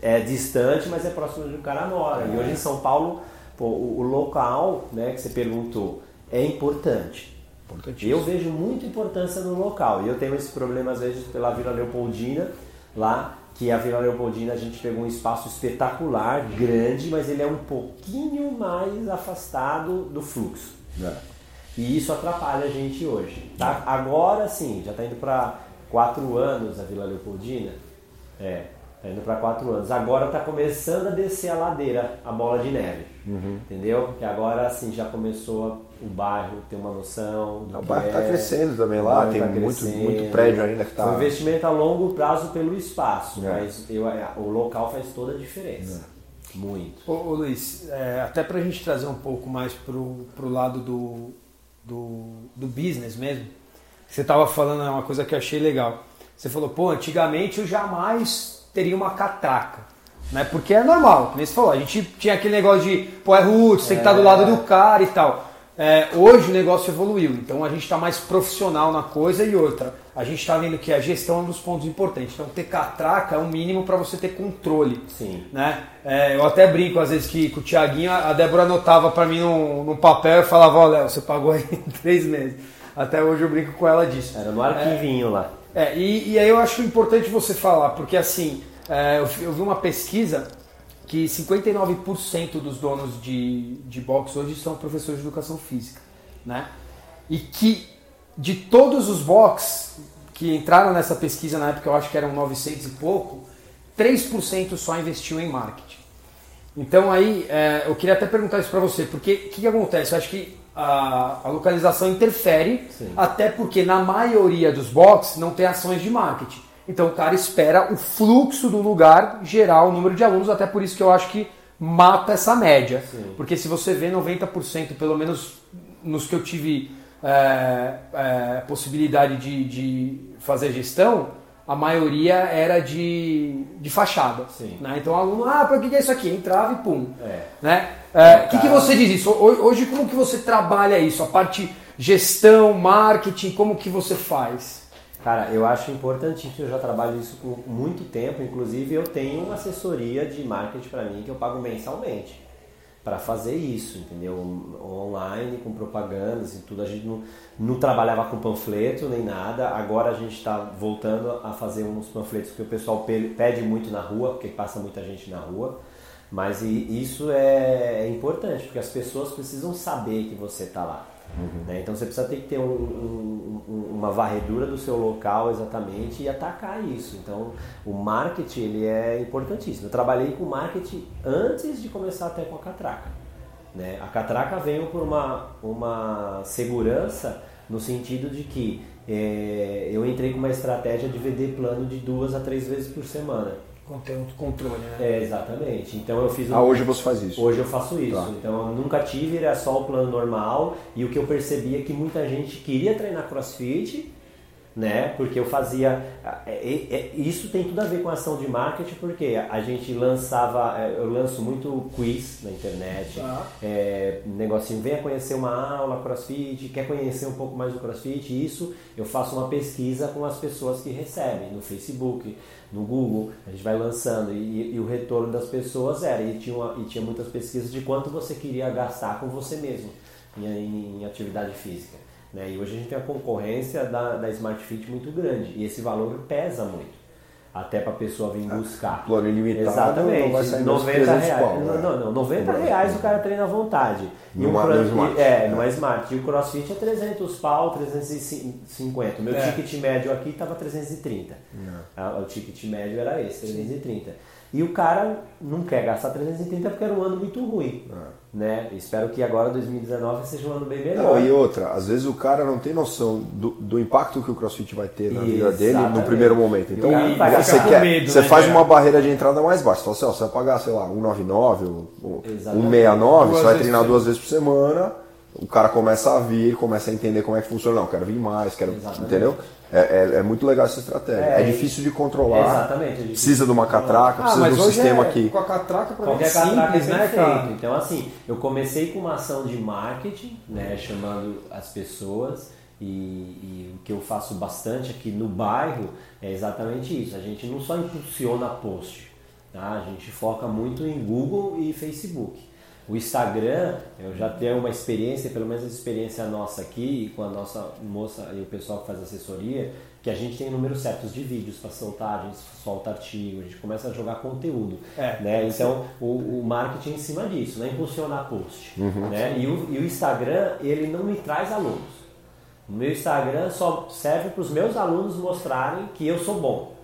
é distante, mas é próximo onde o cara mora. E hoje em São Paulo, pô, o, o local, né, que você perguntou, é importante. Eu vejo muita importância no local. E eu tenho esse problema, às vezes, pela Vila Leopoldina, lá, que a Vila Leopoldina a gente pegou um espaço espetacular, grande, mas ele é um pouquinho mais afastado do fluxo. É. E isso atrapalha a gente hoje. Tá? Agora sim, já está indo para quatro anos a Vila Leopoldina. É, está indo para quatro anos. Agora está começando a descer a ladeira, a bola de neve. Entendeu? Que agora assim já começou o bairro ter uma noção. Do O que bairro tá é. crescendo também O lá, tem tá muito, muito prédio ainda que tá. Foi um investimento a longo prazo pelo espaço, É. mas eu, o local faz toda a diferença. Muito. Ô, ô, Luiz, é, até pra gente trazer um pouco mais pro, pro lado do, do, do business mesmo, você tava falando é uma coisa que eu achei legal. Você falou, pô, antigamente eu jamais teria uma catraca. Né? Porque é normal, como você falou, a gente tinha aquele negócio de, pô, é roots, tem que estar do lado do cara e tal. É, hoje o negócio evoluiu, então a gente está mais profissional na coisa e outra. A gente está vendo que a gestão é um dos pontos importantes. Então ter catraca é um mínimo para você ter controle Sim. né? É, eu até brinco às vezes que com o Thiaguinho, a Débora anotava pra mim no, no papel e falava, ó Léo, você pagou aí em três meses. Até hoje eu brinco com ela disso. Era no arquivinho lá. É, e, e aí eu acho importante você falar, porque assim, é, eu, eu vi uma pesquisa que 59% dos donos de, de box hoje são professores de educação física, né? E que de todos os box que entraram nessa pesquisa na época, eu acho que eram 900 e pouco, 3% só investiu em marketing. Então aí, é, eu queria até perguntar isso para você, porque o que, que acontece? Eu acho que a, a localização interfere, Sim. até porque na maioria dos boxes não tem ações de marketing. Então o cara espera o fluxo do lugar gerar o número de alunos, até por isso que eu acho que mata essa média. Sim. Porque se você vê 90%, pelo menos nos que eu tive é, é, possibilidade de, de fazer gestão, a maioria era de, de fachada. Né? Então o aluno, ah, para que é isso aqui? Entrava e pum. É. Né? É, O que, que você diz isso? Ho- Hoje como que você trabalha isso? A parte gestão, marketing, como que você faz? Cara, eu acho importantíssimo, eu já trabalho isso por muito tempo, inclusive eu tenho uma assessoria de marketing para mim que eu pago mensalmente para fazer isso, entendeu? Online, com propagandas e tudo. A gente não, não trabalhava com panfleto nem nada, agora a gente está voltando a fazer uns panfletos que o pessoal pe- pede muito na rua, porque passa muita gente na rua. Mas isso é, é importante, porque as pessoas precisam saber que você está lá. Né? Então você precisa ter que ter um- um- um- uma varredura do seu local exatamente e atacar isso. Então o marketing ele é importantíssimo. Eu trabalhei com marketing antes de começar até com a catraca. né? A catraca veio por uma, uma segurança no sentido de que eh, eu entrei com uma estratégia de vender plano de duas a três vezes por semana. Conteúdo controle, né? É, exatamente. Então eu fiz um- Ah, hoje você faz isso. Hoje eu faço isso. Tá. Então eu nunca tive, era só o plano normal. E o que eu percebi é que muita gente queria treinar crossfit, né? Porque eu fazia. é, é, é, isso tem tudo a ver com ação de marketing, porque a gente lançava. Eu lanço muito quiz na internet. Tá. É, negocinho, venha conhecer uma aula crossfit, quer conhecer um pouco mais do crossfit, isso eu faço uma pesquisa com as pessoas que recebem no Facebook, no Google, a gente vai lançando e, e o retorno das pessoas era, e tinha, uma- e tinha muitas pesquisas de quanto você queria gastar com você mesmo em- em atividade física. Né? E hoje a gente tem a concorrência da, da Smart Fit muito grande e esse valor pesa muito. até para a pessoa vir buscar. Plano ilimitado Exatamente. não vai sair menos 90 300 reais. pau, né? não, não, não, 90 No reais o cara treina à vontade. E cro- no Smart. É, no Smart. E o CrossFit é 300 pau, 350. O meu É. ticket médio aqui estava 330. Ah, O ticket médio era esse, 330. E o cara não quer gastar 330 porque era um ano muito ruim. Né? Espero que agora 2019 seja um ano bem melhor. Não, e outra, às vezes o cara não tem noção do, do impacto que o CrossFit vai ter na vida dele no Exatamente. primeiro momento. Então, o cara vai você, ficar com quer, medo, você né, faz cara? uma barreira de entrada mais baixa. Você fala assim, ó, você vai pagar, sei lá, 199 ou, ou Exatamente. 169, Duas você vai vezes treinar por duas vezes por semana, o cara começa a vir, começa a entender como é que funciona. Não, quero vir mais, quero. Exatamente. Entendeu? É, é, é muito legal essa estratégia. É, É, difícil de controlar. Exatamente. é difícil Precisa de uma catraca, precisa de um sistema é, que. com a catraca pra mim é Qualquer catraca é simples, né, perfeito. cara? Então, assim, eu comecei com uma ação de marketing, né, chamando as pessoas, e, e o que eu faço bastante aqui no bairro é exatamente isso. A gente não só impulsiona post, tá? a gente foca muito em Google e Facebook. O Instagram, eu já tenho uma experiência, pelo menos a experiência nossa aqui, com a nossa moça e o pessoal que faz assessoria, que a gente tem números certos de vídeos para soltar, a gente solta artigo, a gente começa a jogar conteúdo. É. né? Então, o, o marketing é em cima disso, não é impulsionar post. Né? E, o, e o Instagram, ele não me traz alunos. O meu Instagram só serve para os meus alunos mostrarem que eu sou bom.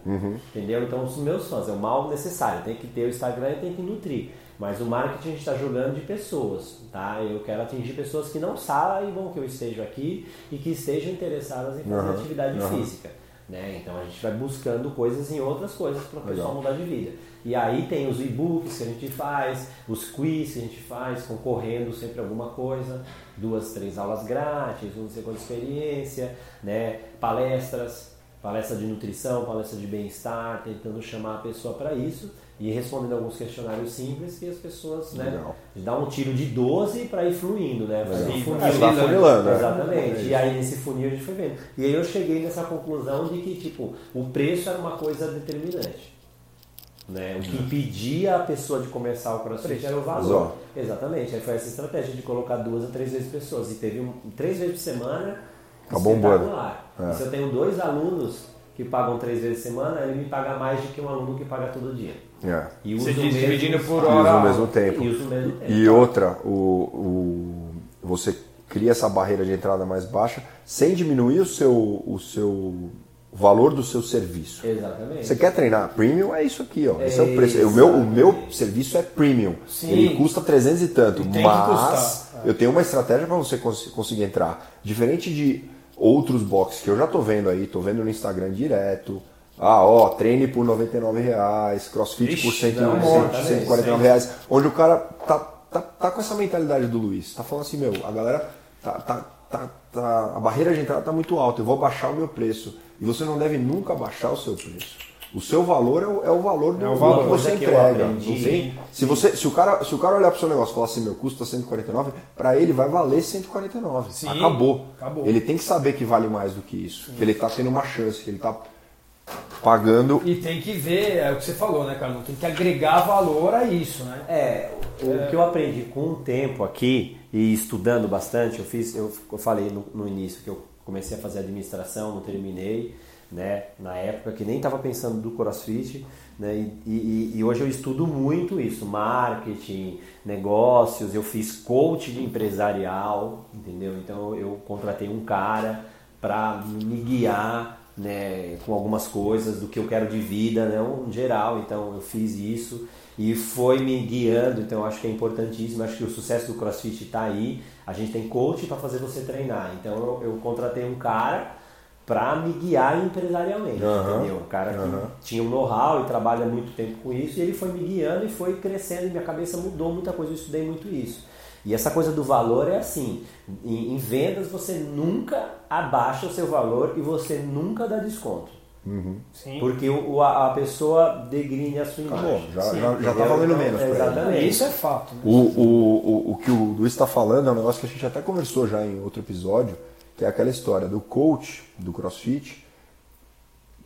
Entendeu? Então, os meus fãs, é o mal necessário. Tem que ter o Instagram e tem que nutrir. Mas o marketing a gente está jogando de pessoas, tá? Eu quero atingir pessoas que não saibam que eu esteja aqui e que estejam interessadas em fazer Aham, atividade aham. física. Né? Então a gente vai buscando coisas em outras coisas para o pessoal Legal. mudar de vida. E aí tem os e-books que a gente faz, os quiz que a gente faz, concorrendo sempre alguma coisa, duas, três aulas grátis, não sei quanta experiência, né? palestras, palestra de nutrição, palestra de bem-estar, tentando chamar a pessoa para isso e respondendo alguns questionários simples que as pessoas né, Legal. dá um tiro de 12 para ir fluindo, né? Fazer um funil. É, vai funilando, né? Exatamente. É E aí nesse funil a gente foi vendo. E aí eu cheguei nessa conclusão de que tipo, o preço era uma coisa determinante. Né? O que impedia a pessoa de começar o crossfit era o valor. Exatamente. Aí foi essa estratégia de colocar duas a três vezes pessoas. E teve um, três vezes por semana. Tá bombando. espetacular. É. E se eu tenho dois alunos que pagam três vezes por semana, ele me paga mais do que um aluno que paga todo dia. É. E Você usa o diz dividindo por E hora. usa ao mesmo tempo. E o mesmo tempo. E outra, o, o, você cria essa barreira de entrada mais baixa sem diminuir o seu, o seu o valor do seu serviço. Exatamente. Você quer treinar premium? É isso aqui, ó. Esse é o É preço. O meu, o meu serviço é premium. Sim. Ele custa 300 e tanto. E mas eu tenho uma estratégia para você cons- conseguir entrar. Diferente de outros boxes que eu já tô vendo aí, tô vendo no Instagram direto. Ah, ó, treine por 99 reais, crossfit por Ixi, 100, não, 100, exatamente. 149 reais. Onde o cara tá, tá, tá com essa mentalidade do Luiz. Tá falando assim, meu, a galera tá, tá, tá, tá- a barreira de entrada tá muito alta, eu vou baixar o meu preço. E você não deve nunca baixar o seu preço. O seu valor é o, é o valor do É o valor. que você entrega. aprendi. Se, você, se, o cara, se o cara olhar pro seu negócio e falar assim, meu, custa 149, para ele vai valer 149. Sim, acabou. acabou. Ele tem que saber que vale mais do que isso. Que ele tá tendo uma chance, que ele tá pagando. E tem que ver, é o que você falou, né, Carlos? Tem que agregar valor a isso, né? É, o que eu aprendi com o tempo aqui e estudando bastante, eu fiz, eu, eu falei no, no início que eu comecei a fazer administração, não terminei, né? Na época que nem estava pensando do CrossFit, né? E, e- e hoje eu estudo muito isso, marketing, negócios, eu fiz coach de empresarial, entendeu? Então eu contratei um cara para me guiar né, com algumas coisas do que eu quero de vida, né, um geral. Então eu fiz isso e foi me guiando. Então acho que é importantíssimo. Acho que o sucesso do CrossFit está aí. A gente tem coach para fazer você treinar. Então eu, eu contratei um cara para me guiar empresarialmente, Aham, entendeu? Um cara que tinha um know-how e trabalha muito tempo com isso. E ele foi me guiando e foi crescendo. E minha cabeça mudou muita coisa. Eu estudei muito isso. E essa coisa do valor é assim: em, em vendas você nunca abaixa o seu valor e você nunca dá desconto. Sim. Porque o, o- a, a pessoa degrine a sua Acabou, imagem. já, Sim, já, já tá valendo Então, menos. Exatamente. Isso é fato. Né? O, o, o, o que o Luiz está falando é um negócio que a gente até conversou já em outro episódio, que é aquela história do coach do CrossFit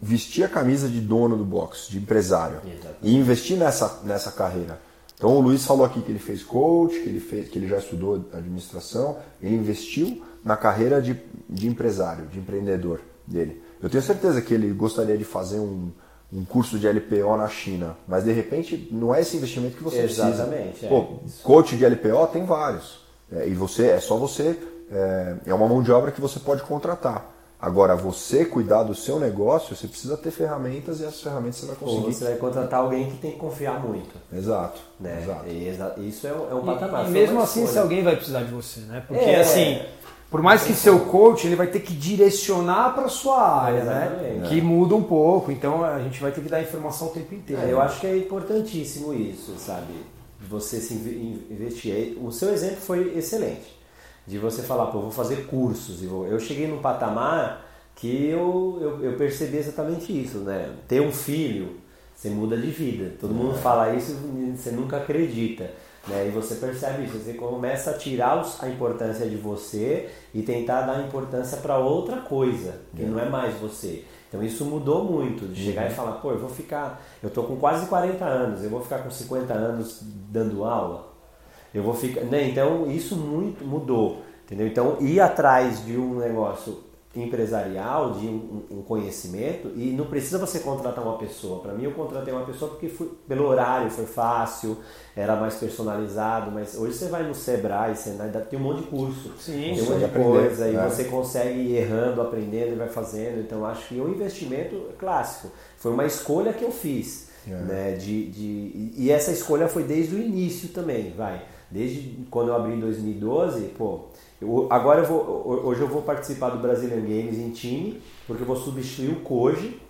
vestir a camisa de dono do box, de empresário, Exatamente. e investir nessa, nessa carreira. Então o Luiz falou aqui que ele fez coach, que ele, fez, que ele já estudou administração, ele investiu na carreira de, de empresário, de empreendedor dele. Eu tenho certeza que ele gostaria de fazer um, um curso de LPO na China, mas de repente não é esse investimento que você Exatamente, precisa. é. Pô, coach de LPO tem vários. É, e você é só você é, é uma mão de obra que você pode contratar. Agora, você cuidar do seu negócio, você precisa ter ferramentas e essas ferramentas você vai Ou conseguir. você vai contratar alguém que tem que confiar muito. Exato. Né? exato. E exa- Isso é um, é um E, patamar. e Foi mesmo uma assim, escolha. se alguém vai precisar de você, né? Porque É. assim, por mais que seu coach, ele vai ter que direcionar para sua área, né? Que muda um pouco. Então a gente vai ter que dar informação o tempo inteiro. É, eu acho que é importantíssimo isso, sabe? Você se inve- investir. O seu exemplo foi excelente. De você falar, pô, eu vou fazer cursos. e vou- Eu cheguei num patamar que eu, eu, eu percebi exatamente isso, né? Ter um filho, você muda de vida. Todo mundo fala isso e você nunca acredita. Né? E você percebe isso, você começa a tirar os- a importância de você e tentar dar importância para outra coisa, que não é mais você. Então isso mudou muito, de chegar e falar, pô, eu vou ficar, eu tô com quase 40 anos, eu vou ficar com 50 anos dando aula. Eu vou ficar, né? Então isso muito mudou, entendeu? Então ir atrás de um negócio empresarial, de um, um conhecimento e não precisa você contratar uma pessoa. Para mim eu contratei uma pessoa porque foi, pelo horário foi fácil, era mais personalizado, mas hoje você vai no Sebrae, Senai, tem um monte de curso, Sim, tem um monte de aprender, coisa e né? você consegue ir errando, aprendendo e vai fazendo. Então acho que o investimento é clássico foi uma escolha que eu fiz, É. né? De, de, e essa escolha foi desde o início também, vai. Desde quando eu abri em 2012, pô, eu- agora eu vou, hoje eu vou participar do Brazilian Games em time, porque eu vou substituir o Koji,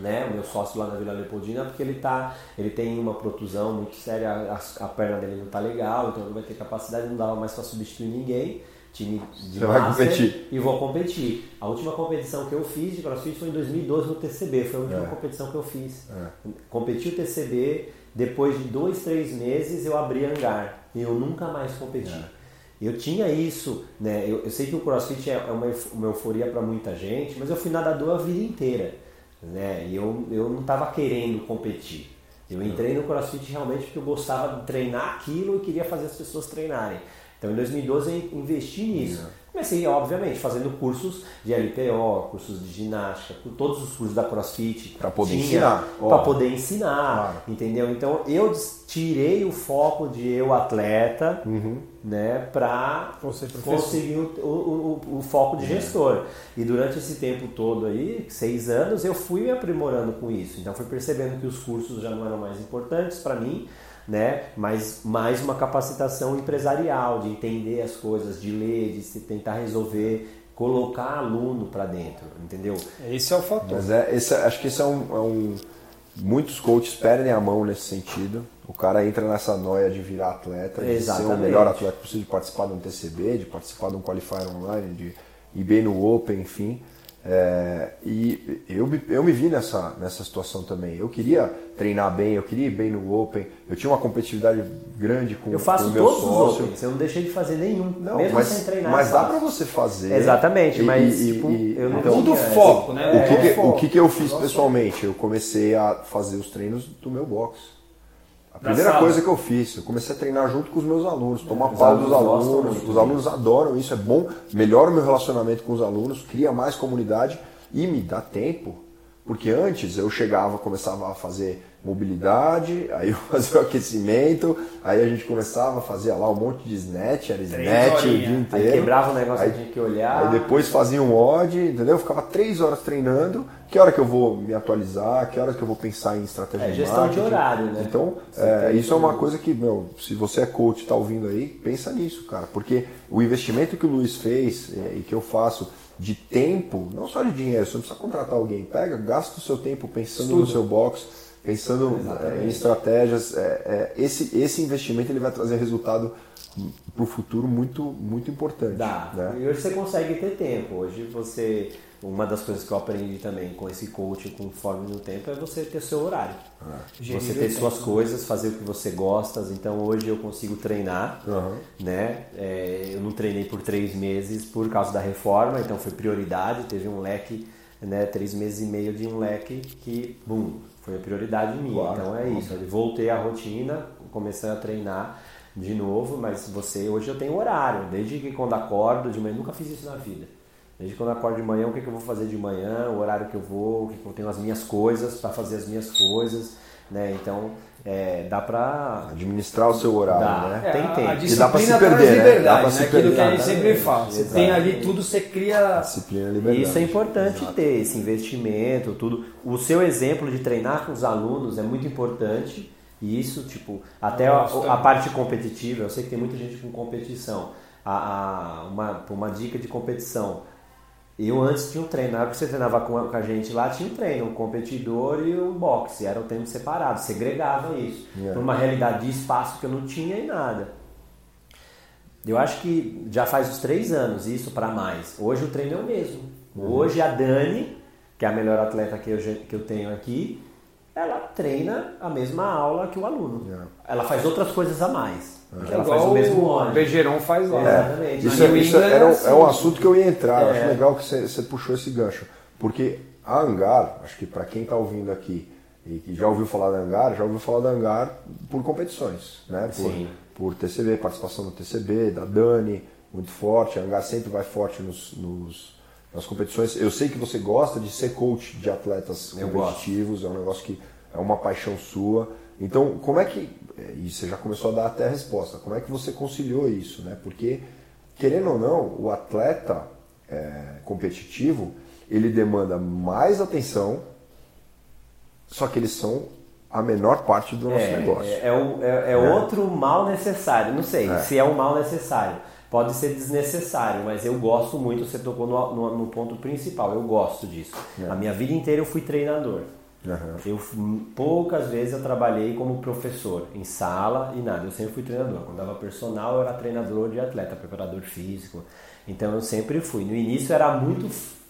né, o meu sócio lá na Vila Leopoldina, porque ele tá, ele tem uma protusão muito séria, a, a perna dele não tá legal, então ele vai ter capacidade, não dava mais para substituir ninguém. Time de Você vai competir. E vou competir. A última competição que eu fiz de CrossFit foi em 2012 no TCB, foi a última É. competição que eu fiz. É. Competi o TCB, depois de dois, três meses eu abri hangar e eu nunca mais competi. Eu tinha isso, né? Eu, eu sei que o CrossFit é é uma, uma euforia para muita gente, mas eu fui nadador a vida inteira, né? E eu, eu não estava querendo competir. Eu entrei no CrossFit realmente porque eu gostava de treinar aquilo e queria fazer as pessoas treinarem. Então em 2012 eu investi nisso. Comecei, obviamente, fazendo cursos de LPO, cursos de ginástica, todos os cursos da CrossFit. Pra poder Tinha, ensinar. Pra Ó. poder ensinar, Claro. entendeu? Então eu tirei o foco de eu atleta, Uhum. né, professor. conseguir o, o, o- o foco de gestor. E durante esse tempo todo aí, seis anos, eu fui me aprimorando com isso. Então fui percebendo que os cursos já não eram mais importantes para mim, né? Mas mais uma capacitação empresarial, de entender as coisas, de ler, de se tentar resolver, colocar aluno para dentro, entendeu? Esse é o fator. Mas é, esse, acho que esse é um, é um- Muitos coaches perdem a mão nesse sentido. O cara entra nessa noia de virar atleta, de ser o Exatamente. melhor atleta possível, de participar de um TCB, de participar de um qualifier online, de ir bem no Open, enfim. É, e eu, me- eu me vi nessa, nessa situação também. Eu queria treinar bem, eu queria ir bem no Open. Eu tinha uma competitividade grande com, Eu com faço o meu todos os sócio. opens, eu não deixei de fazer nenhum, Não, mesmo mas, sem treinar. mas dá pra você fazer. Exatamente, E- mas e- tipo, e- eu não então, tinha- foco, né? o que, É, que- foco. o que, que eu fiz pessoalmente? Eu comecei a fazer os treinos do meu box. A primeira coisa que eu fiz, eu comecei a treinar junto com os meus alunos, tomar pau dos alunos Os alunos adoram isso, é bom, melhora o meu relacionamento com os alunos, cria mais comunidade e me dá tempo. Porque antes eu chegava, começava a fazer mobilidade, aí eu fazia o aquecimento, aí a gente começava a fazer lá um monte de snatch, era snatch o dia Aí inteiro. quebrava o negócio, Aí- eu tinha que olhar. Aí depois fazia um odd, entendeu? Eu ficava três horas treinando. Que hora que eu vou me atualizar? Que hora que eu vou pensar em estratégia É, de gestão de marketing? horário, né? Então, é, isso é uma coisa que, meu, se você é coach e está ouvindo aí, pensa nisso, cara. Porque o investimento que o Luiz fez é, e que eu faço de tempo, não só de dinheiro, você não precisa contratar alguém. Pega, gasta o seu tempo pensando no seu box, pensando é, em estratégias. É, é, esse, esse investimento ele vai trazer resultado para o futuro muito, muito importante. Dá. né? E hoje você consegue ter tempo. Hoje você. Uma das coisas que eu aprendi também com esse coach conforme no tempo é você ter seu horário. Gerir Você ter suas coisas, fazer o que você gosta. Então hoje eu consigo treinar. Aham. Né? É, eu não treinei por três meses por causa da reforma, então foi prioridade. Teve um leque, né? três meses e meio de um leque que, bum, foi a prioridade minha. Claro, então é isso. Eu voltei à rotina, comecei a treinar de novo, mas você hoje eu tenho horário, desde que quando acordo de manhã, nunca fiz isso na vida. Desde quando eu acordo de manhã, o que, que eu vou fazer de manhã, o horário que eu vou, o que, que eu tenho as minhas coisas para fazer as minhas coisas, né? Então, é, dá pra. Administrar o seu horário, Dá. né? É, Tem a- tempo. A E disciplina dá pra se perder, né? liberdade, Dá pra né? se Aquilo perder. que a gente sempre fala. Você Exato. tem ali tudo, você cria... Disciplina e E liberdade. isso é importante ter, esse investimento, tudo. O seu exemplo de treinar com os alunos é muito importante. E isso, tipo, até Eu a, a parte competitiva, eu sei que tem muita gente com competição. A, a- uma, uma dica de competição. Eu antes tinha um treino, na hora que você treinava com a, gente lá, tinha um treino, o competidor e o boxe, eram tempos separados, segregava isso. Yeah. Por uma realidade de espaço que eu não tinha e nada. Eu acho que já faz uns três anos isso para mais. Hoje o treino é o mesmo. Hoje a Dani, que é a melhor atleta que eu, que eu tenho aqui, ela treina a mesma aula que o aluno. Yeah. Ela faz outras coisas a mais. É Ela igual faz o mesmo o óleo. Bergeron faz lá. Exatamente. Isso, é, isso England era, um- é assim. é um assunto que eu ia entrar. Eu É. acho legal que você, você puxou esse gancho. Porque a Angar, acho que para quem está ouvindo aqui e que já ouviu falar da Angar, já ouviu falar da Angar por competições, né? Por, Sim. por TCB, participação no TCB, da Dani, muito forte. A Angar sempre vai forte nos, nos- nas competições. Eu sei que você gosta de ser coach de atletas competitivos, é um negócio que é uma paixão sua. Então, como é que. E você já começou a dar até a resposta. Como é que você conciliou isso, né? Porque, querendo ou não, o atleta é, competitivo ele demanda mais atenção, só que eles são a menor parte do nosso É, negócio. é, é o- é- é outro mal necessário. Não sei É. se é um mal necessário. Pode ser desnecessário, mas eu gosto muito. Você tocou no, no- no ponto principal. Eu gosto disso. É. A minha vida inteira eu fui treinador. Aham. Eu poucas vezes eu trabalhei como professor em sala e nada. Eu sempre fui treinador. Quando dava personal eu era treinador de atleta, preparador físico. Então eu sempre fui. No início era muito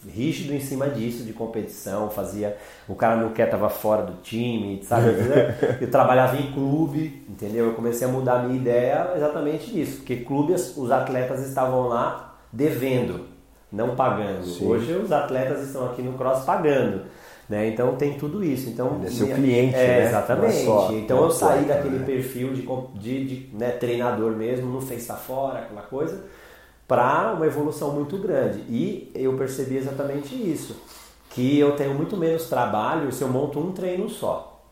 rígido em cima disso de competição. Fazia o cara não quer tava fora do time, sabe? Eu trabalhava em clube, entendeu? Eu comecei a mudar a minha ideia exatamente disso, porque clube as- os atletas estavam lá devendo, não pagando. Sim. Hoje os atletas estão aqui no cross pagando. Né? Então tem tudo isso. Então, Ele é seu minha- cliente, é, né? Exatamente. Não é só então eu saí atleta, daquele né? perfil de, de, de, né, treinador mesmo, não fez tá fora, aquela coisa, para uma evolução muito grande. E eu percebi exatamente isso. Que eu tenho muito menos trabalho se eu monto um treino só.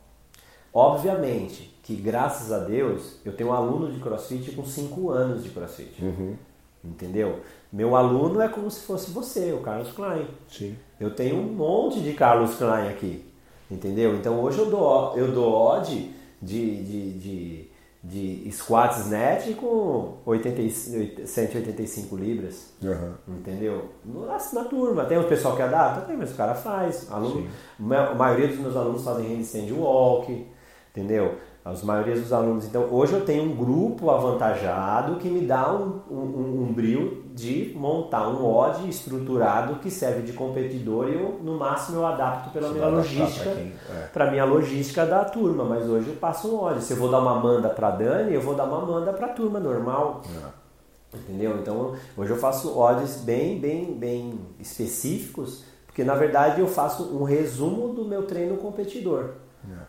Obviamente que, graças a Deus, eu tenho um aluno de crossfit com 5 anos de crossfit. Uhum. Entendeu? Meu aluno é como se fosse você, o Carlos Klein. Sim. Eu tenho um monte de Carlos Klein aqui, entendeu? Então hoje eu dou, eu dou odd de, de, de, de squat snatch com 80, e- 185 libras, Aham. entendeu? Na, na turma, tem o pessoal que adapta, tem, mas o cara faz. Aluno, a maioria dos meus alunos fazem handstand walk, entendeu? As maiorias dos alunos. Então hoje eu tenho um grupo avantajado que me dá um, um, um, brilho de montar um odd estruturado que serve de competidor e eu, no máximo eu adapto pela Você minha logística quem- é. para minha logística da turma, mas hoje eu passo um odd. Se eu vou dar uma manda para Dani, eu vou dar uma manda para a turma normal. Entendeu? Então hoje eu faço odds bem, bem, bem específicos, porque na verdade eu faço um resumo do meu treino competidor.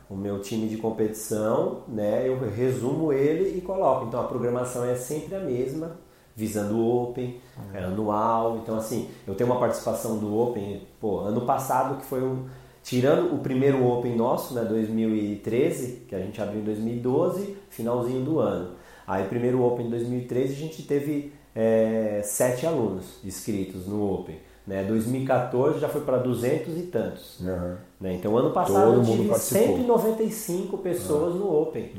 O meu time de competição, né? Eu resumo ele e coloco. Então a programação é sempre a mesma, visando o Open, é anual. Então assim, eu tenho uma participação do Open, pô, ano passado que foi um tirando o primeiro Open nosso, né, 2013, que a gente abriu em 2012, finalzinho do ano. Aí primeiro Open de 2013 a gente teve é, sete alunos inscritos no Open. Né? 2014 já foi para 200 e tantos. Aham. Né? Então ano passado Todo eu tive participou. 195 pessoas no Open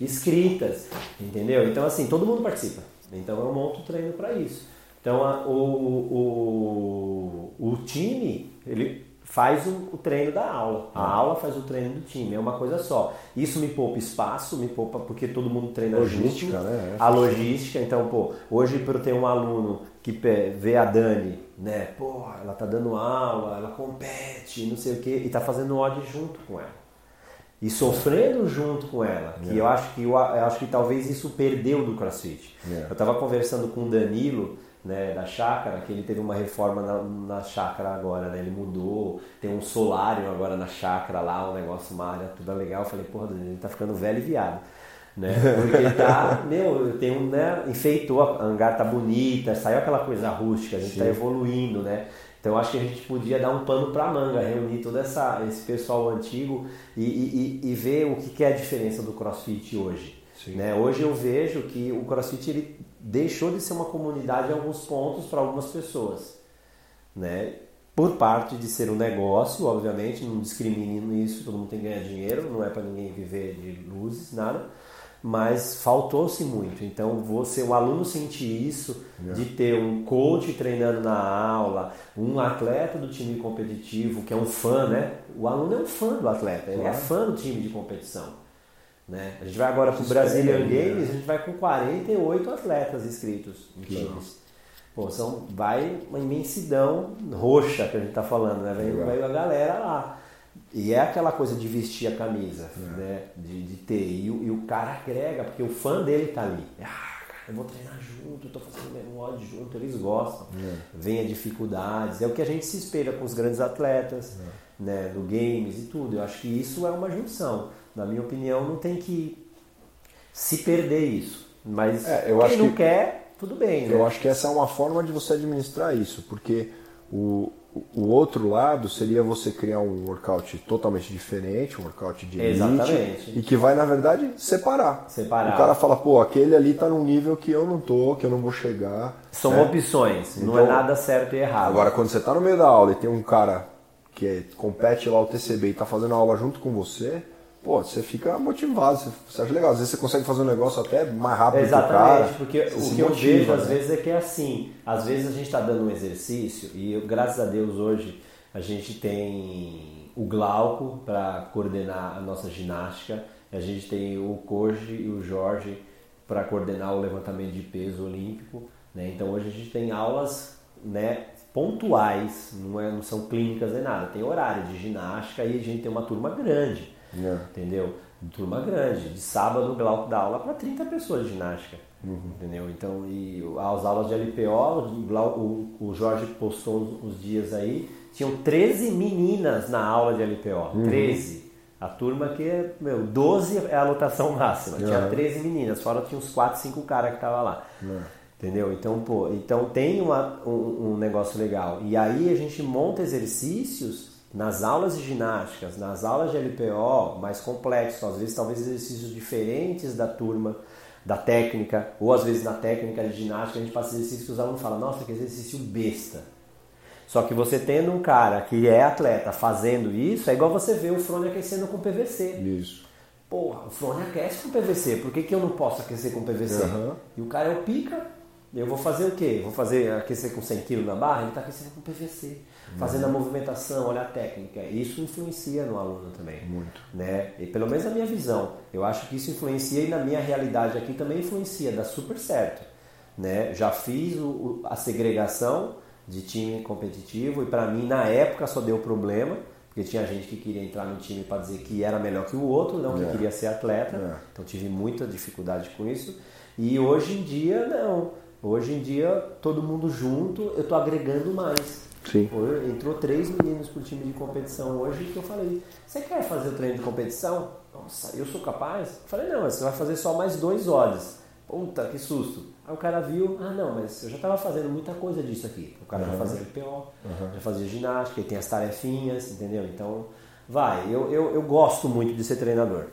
inscritas, entendeu? Então assim, todo mundo participa. Então eu monto o treino para isso. Então a- o, o, o time, ele faz o, treino da aula. A aula faz o treino do time, é uma coisa só. Isso me poupa espaço, me poupa porque todo mundo treina Logística, junto. né? A logística, então, pô, hoje para eu ter um aluno que vê a Dani, né, pô, ela tá dando aula, ela compete, não sei o quê, e tá fazendo odd junto com ela. E sofrendo junto com ela, que eu acho que eu, eu acho que talvez isso perdeu do CrossFit. É. Eu tava conversando com o Danilo, né, da chácara, que ele teve uma reforma na, na chácara agora, né? Ele mudou, tem um solário agora na chácara lá, um negócio, uma área toda legal. Eu falei, porra, Danilo, ele tá ficando velho e viado. Né? Porque tá, meu, eu tenho, né, enfeitou, a hangar tá bonita, saiu aquela coisa rústica, a gente está evoluindo, né? Então acho que a gente podia dar um pano para manga, reunir todo essa, esse pessoal antigo e, e, e ver o que é a diferença do CrossFit hoje. Né? Hoje eu vejo que o CrossFit ele deixou de ser uma comunidade em alguns pontos para algumas pessoas. Né? Por parte de ser um negócio, obviamente, não discrimino isso, todo mundo tem que ganhar dinheiro, não é para ninguém viver de luzes, nada mas faltou-se muito. Então, você, o aluno sentir isso, de ter um coach treinando na aula, um atleta do time competitivo, que é um fã, né? O aluno é um fã do atleta, ele é fã do time de competição. Né? A gente vai agora para o Brazilian Games, a gente vai com 48 atletas inscritos em times. Pô, são, vai uma imensidão roxa que a gente está falando, né? Vai, vai a galera lá. E é aquela coisa de vestir a camisa, é. né? De, de ter. E, e, o cara agrega, porque o fã dele tá ali. Ah, cara, eu vou treinar junto, tô fazendo meu mod junto, eles gostam. É. Vem a dificuldades. É o que a gente se espelha com os grandes atletas, é. né? Do games e tudo. Eu acho que isso é uma junção. Na minha opinião, não tem que se perder isso. Mas é, eu quem acho não que, quer, tudo bem. Eu né? acho que essa é uma forma de você administrar isso, porque o, o outro lado seria você criar um workout totalmente diferente, um workout de elite, Exatamente. e que vai, na verdade, separar. Separar. O cara fala, pô, aquele ali tá num nível que eu não tô, que eu não vou chegar. São né? opções, então, não é então, nada certo e errado. Agora, quando você tá no meio da aula e tem um cara que é, compete lá o TCB e tá fazendo a aula junto com você, pô, você fica motivado, você acha legal. Às vezes você consegue fazer um negócio até mais rápido Exatamente, porque o que eu vejo né? às vezes é que é assim, às vezes a gente está dando um exercício e graças a Deus hoje a gente tem o Glauco para coordenar a nossa ginástica, a gente tem o Koji e o Jorge para coordenar o levantamento de peso olímpico, né? Então hoje a gente tem aulas, né, pontuais, não, é, não são clínicas nem nada, tem horário de ginástica e a gente tem uma turma grande. É. Entendeu? Turma grande. De sábado, o Glauco dá aula para 30 pessoas de ginástica. Uhum. Entendeu? Então, e as aulas de LPO, o, o Jorge postou uns dias aí, tinham 13 meninas na aula de LPO. Uhum. 13. A turma que, meu, 12 é a lotação máxima. Uhum. Tinha 13 meninas, fora tinha uns 4, 5 caras que estavam lá. Entendeu? Então, pô, então tem uma, um, um negócio legal. E aí a gente monta exercícios nas aulas de ginásticas, nas aulas de LPO, mais complexo, às vezes talvez exercícios diferentes da turma, da técnica, ou às vezes na técnica de ginástica a gente passa exercícios que os alunos falam, nossa, que exercício besta. Só que você tendo um cara que é atleta fazendo isso, é igual você ver o Frone aquecendo com PVC. Isso. Porra, o Frone aquece com PVC, por que, que eu não posso aquecer com PVC? Uhum. E o cara é o pica, eu vou fazer o quê? Vou fazer aquecer com 100 kg na barra? Ele está aquecendo com PVC fazendo a movimentação, olha a técnica. Isso influencia no aluno também. Muito. Né? E pelo menos a minha visão. Eu acho que isso influencia e na minha realidade aqui também influencia, dá super certo. Né? Já fiz o, a segregação de time competitivo e para mim na época só deu problema, porque tinha gente que queria entrar no time para dizer que era melhor que o outro, não que é. queria ser atleta. É. Então tive muita dificuldade com isso. E hoje em dia não. Hoje em dia todo mundo junto, eu estou agregando mais. Sim. Entrou três meninos pro time de competição hoje que eu falei, você quer fazer o treino de competição? Nossa, eu sou capaz? Eu falei, não, mas você vai fazer só mais dois odds. Puta, que susto. Aí o cara viu, ah não, mas eu já estava fazendo muita coisa disso aqui. O cara uhum. já fazia LPO, uhum. já fazia ginástica, e tem as tarefinhas, entendeu? Então, vai, eu, eu, eu gosto muito de ser treinador.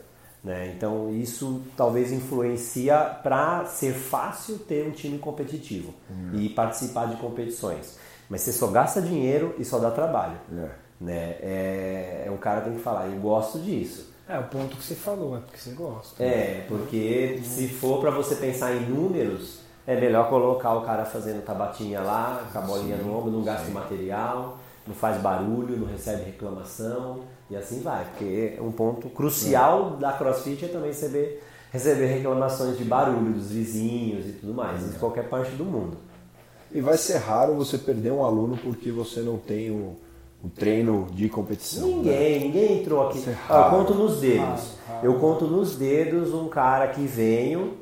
Né? Então isso talvez influencia para ser fácil ter um time competitivo uhum. e participar de competições. Mas você só gasta dinheiro e só dá trabalho. É. Né? É, é um cara tem que falar, eu gosto disso. É o ponto que você falou, é porque você gosta. É, porque se for para você pensar em números, é melhor colocar o cara fazendo tabatinha lá, com a bolinha sim, no ombro, não gasta sim. material, não faz barulho, não recebe reclamação e assim vai. Porque um ponto crucial é. da CrossFit é também receber, receber reclamações de barulho dos vizinhos e tudo mais, é. em qualquer parte do mundo. E vai ser raro você perder um aluno porque você não tem o, o treino de competição. Ninguém, né? ninguém entrou aqui. Ah, eu conto nos dedos. Raro, raro. Eu conto nos dedos um cara que veio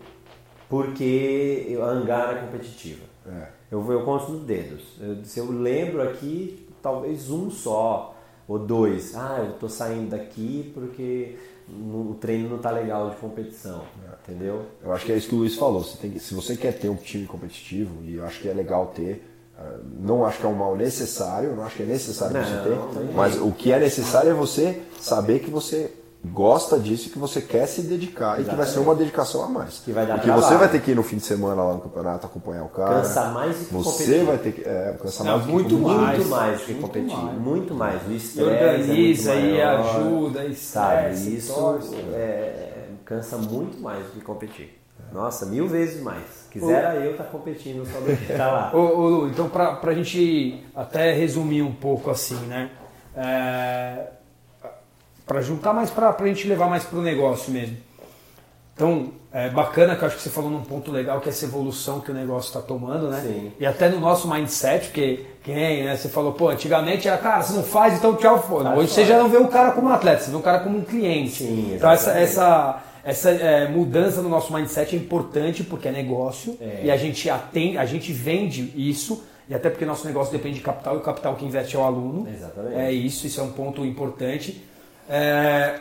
porque a hangar é competitiva. É. Eu, eu conto nos dedos. Eu, se eu lembro aqui, talvez um só. Ou dois, ah, eu tô saindo daqui porque o treino não tá legal de competição, entendeu? Eu acho que é isso que o Luiz falou. Você tem que- se você quer ter um time competitivo, e eu acho que é legal ter, ah, não acho que é um mal necessário, não acho que é necessário Não, você ter, tem mas o que é necessário é você saber que você gosta disso, que você quer se dedicar e que vai ser uma dedicação a mais. Que vai dar Porque você vai ter que ir no fim de semana lá no campeonato acompanhar o cara. Cansa mais do que Você competir. vai ter que. É, mais que muito competir. mais. Muito mais do que muito competir, mais. muito mais. O E estresse organiza é muito e ajuda e sabe? estresse, Isso torce. é, cansa muito mais do que competir. Nossa, mil vezes mais. Quisera eu estar competindo só do que estar lá. Ô, ô, Lu, então pra, pra gente até resumir um pouco assim, né? É, pra juntar mais pra, pra gente levar mais pro negócio mesmo. Então, é bacana que eu acho que você falou num ponto legal que é essa evolução que o negócio está tomando, né? Sim. E até no nosso mindset, porque quem, né? Você falou, pô, antigamente era, cara, você não faz, então tchau, foda. Hoje você já não vê o cara como um atleta, você vê o cara como um cliente. Sim, então essa, exatamente. essa, essa é, mudança no nosso mindset é importante porque é negócio É. e a gente atende, a gente vende isso. E até porque nosso negócio depende de capital e o capital que investe é o aluno. Exatamente. É isso, isso é um ponto importante. É,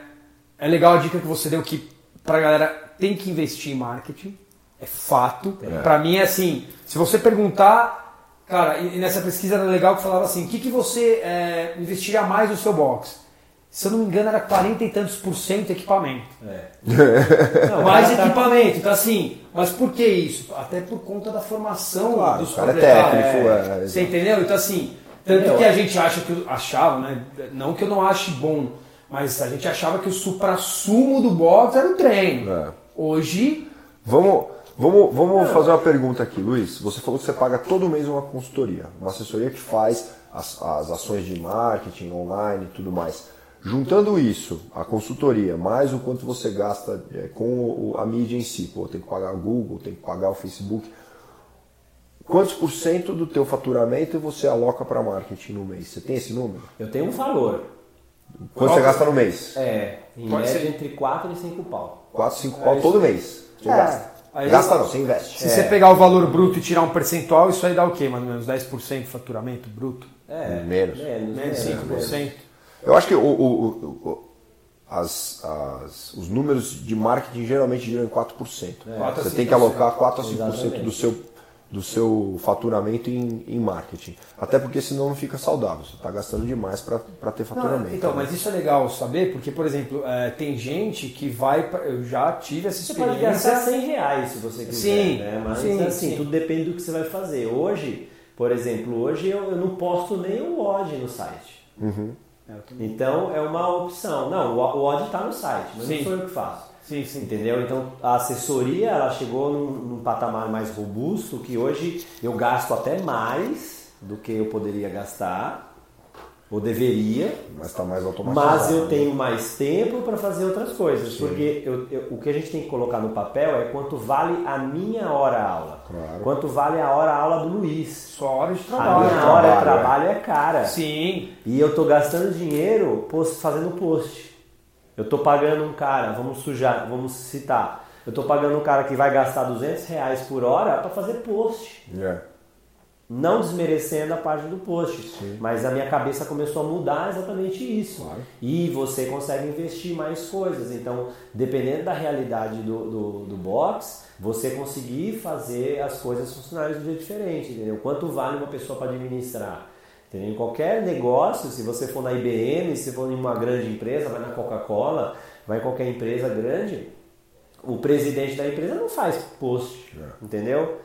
é legal a dica que você deu que pra galera tem que investir em marketing. É fato. Pra mim é assim, se você perguntar, cara, e nessa pesquisa era legal que falava assim, o que, que você é, investiria mais no seu box? Se eu não me engano, era 40 e tantos por cento equipamento. É. Não, Mais tá- equipamento, então assim, mas por que isso? Até por conta da formação Claro, dos o cara é técnico, é, Você entendeu? Então assim, tanto que a gente acha que achava, né? Não que eu não ache bom, mas a gente achava que o supra-sumo do box era o treino. É. Hoje, Vamos, vamos, vamos fazer uma pergunta aqui, Luiz. Você falou que você paga todo mês uma consultoria, uma assessoria que faz as, as ações de marketing online e tudo mais. Juntando isso, a consultoria, mais o quanto você gasta é, com o- a mídia em si, pô, tem que pagar o Google, tem que pagar o Facebook. Quantos por cento do teu faturamento você aloca para marketing no mês? Você tem esse número? Eu tenho um valor. Quanto você gasta no mês? É, em Pode média ser. entre 4 e 5 pau. 4, 5 pau todo mês. Você É. gasta. Aí- gasta não, você investe. se você pegar o valor bruto e tirar um percentual, isso aí dá o quê? Mais ou menos 10% de faturamento bruto? É, Menos. Menos, Menos menos, 5%. Eu acho que o- o- o- o- as- as- os números de marketing geralmente giram em 4%. Quatro a Você 5%. tem que alocar 4 a 5% Exatamente. do seu, do seu faturamento em, em marketing. Até porque senão não fica saudável. Você está gastando demais para ter Não, faturamento. então, né? mas isso é legal saber, porque, por exemplo, é, tem gente que vai. pra- eu já tive essa Você pode experiência. gastar 100 reais se você quiser, Sim, né? Mas sim, assim, sim. tudo depende do que você vai fazer. Hoje, por exemplo, hoje eu, eu não posto nem o odd no site. É, eu também. Então é uma opção. Não, o o odd está no site, mas Sim. não sou eu que faço. Sim, sim. Entendeu? Então a assessoria ela chegou num, num patamar mais robusto que hoje eu gasto até mais do que eu poderia gastar, ou deveria, Mas está mais automatizado. mas eu tenho mais tempo para fazer outras coisas. Porque eu- eu- o que a gente tem que colocar no papel é quanto vale a minha hora aula. Claro. Quanto vale a hora aula do Luiz. Só hora de A trabalho. minha trabalho, hora de é. trabalho é cara. Sim. E eu tô gastando dinheiro post- fazendo post. Eu tô pagando um cara, vamos sujar, vamos citar. Eu tô pagando um cara que vai gastar 200 reais por hora para fazer post. É. Não desmerecendo a parte do post, mas a minha cabeça começou a mudar exatamente isso. Claro. E você consegue investir mais coisas. Então, dependendo da realidade do, do, do box, você conseguir fazer as coisas funcionarem de um jeito diferente. Entendeu? Quanto vale uma pessoa para administrar? Em qualquer negócio, se você for na IBM, se for em uma grande empresa, vai na Coca-Cola, vai em qualquer empresa grande, o presidente da empresa não faz post, entendeu?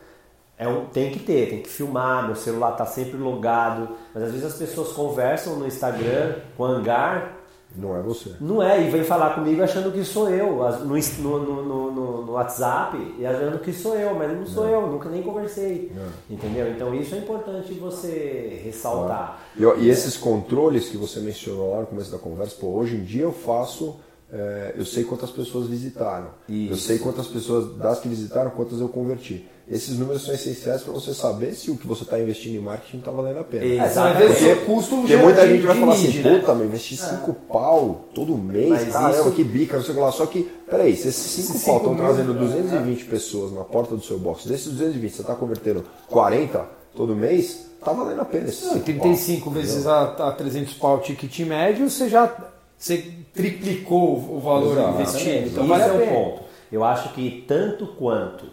É um, tem que ter, tem que filmar, meu celular está sempre logado, mas às vezes as pessoas conversam no Instagram com hangar, Não é você. não é, e vem falar comigo achando que sou eu, no, no, no, no- WhatsApp, e achando que sou eu, mas não sou eu, nunca nem conversei, entendeu? Então isso é importante você ressaltar. E, e esses controles que você mencionou lá no começo da conversa, pô, hoje em dia eu faço, é, eu sei quantas pessoas visitaram. Isso. Eu sei quantas pessoas das que visitaram, quantas eu converti. Esses números são essenciais para você saber se o que você está investindo em marketing está valendo a pena. É, É, o Porque- custo Porque muita gente vai falar assim, né? puta, meu, investi 5 pau todo mês, Mas caramba, isso- que bica, não sei o que lá. Só que, peraí, se esses 5 Esses pau estão trazendo né? 220 pessoas na porta do seu box, desses 220 você está convertendo 40, todo mês, tá valendo a pena esse Não, e 5 35 pau, vezes a, a 300 pau o ticket médio, você já você triplicou o valor Exato. investido. Então Isso vale é a o pena. ponto. Eu acho que tanto quanto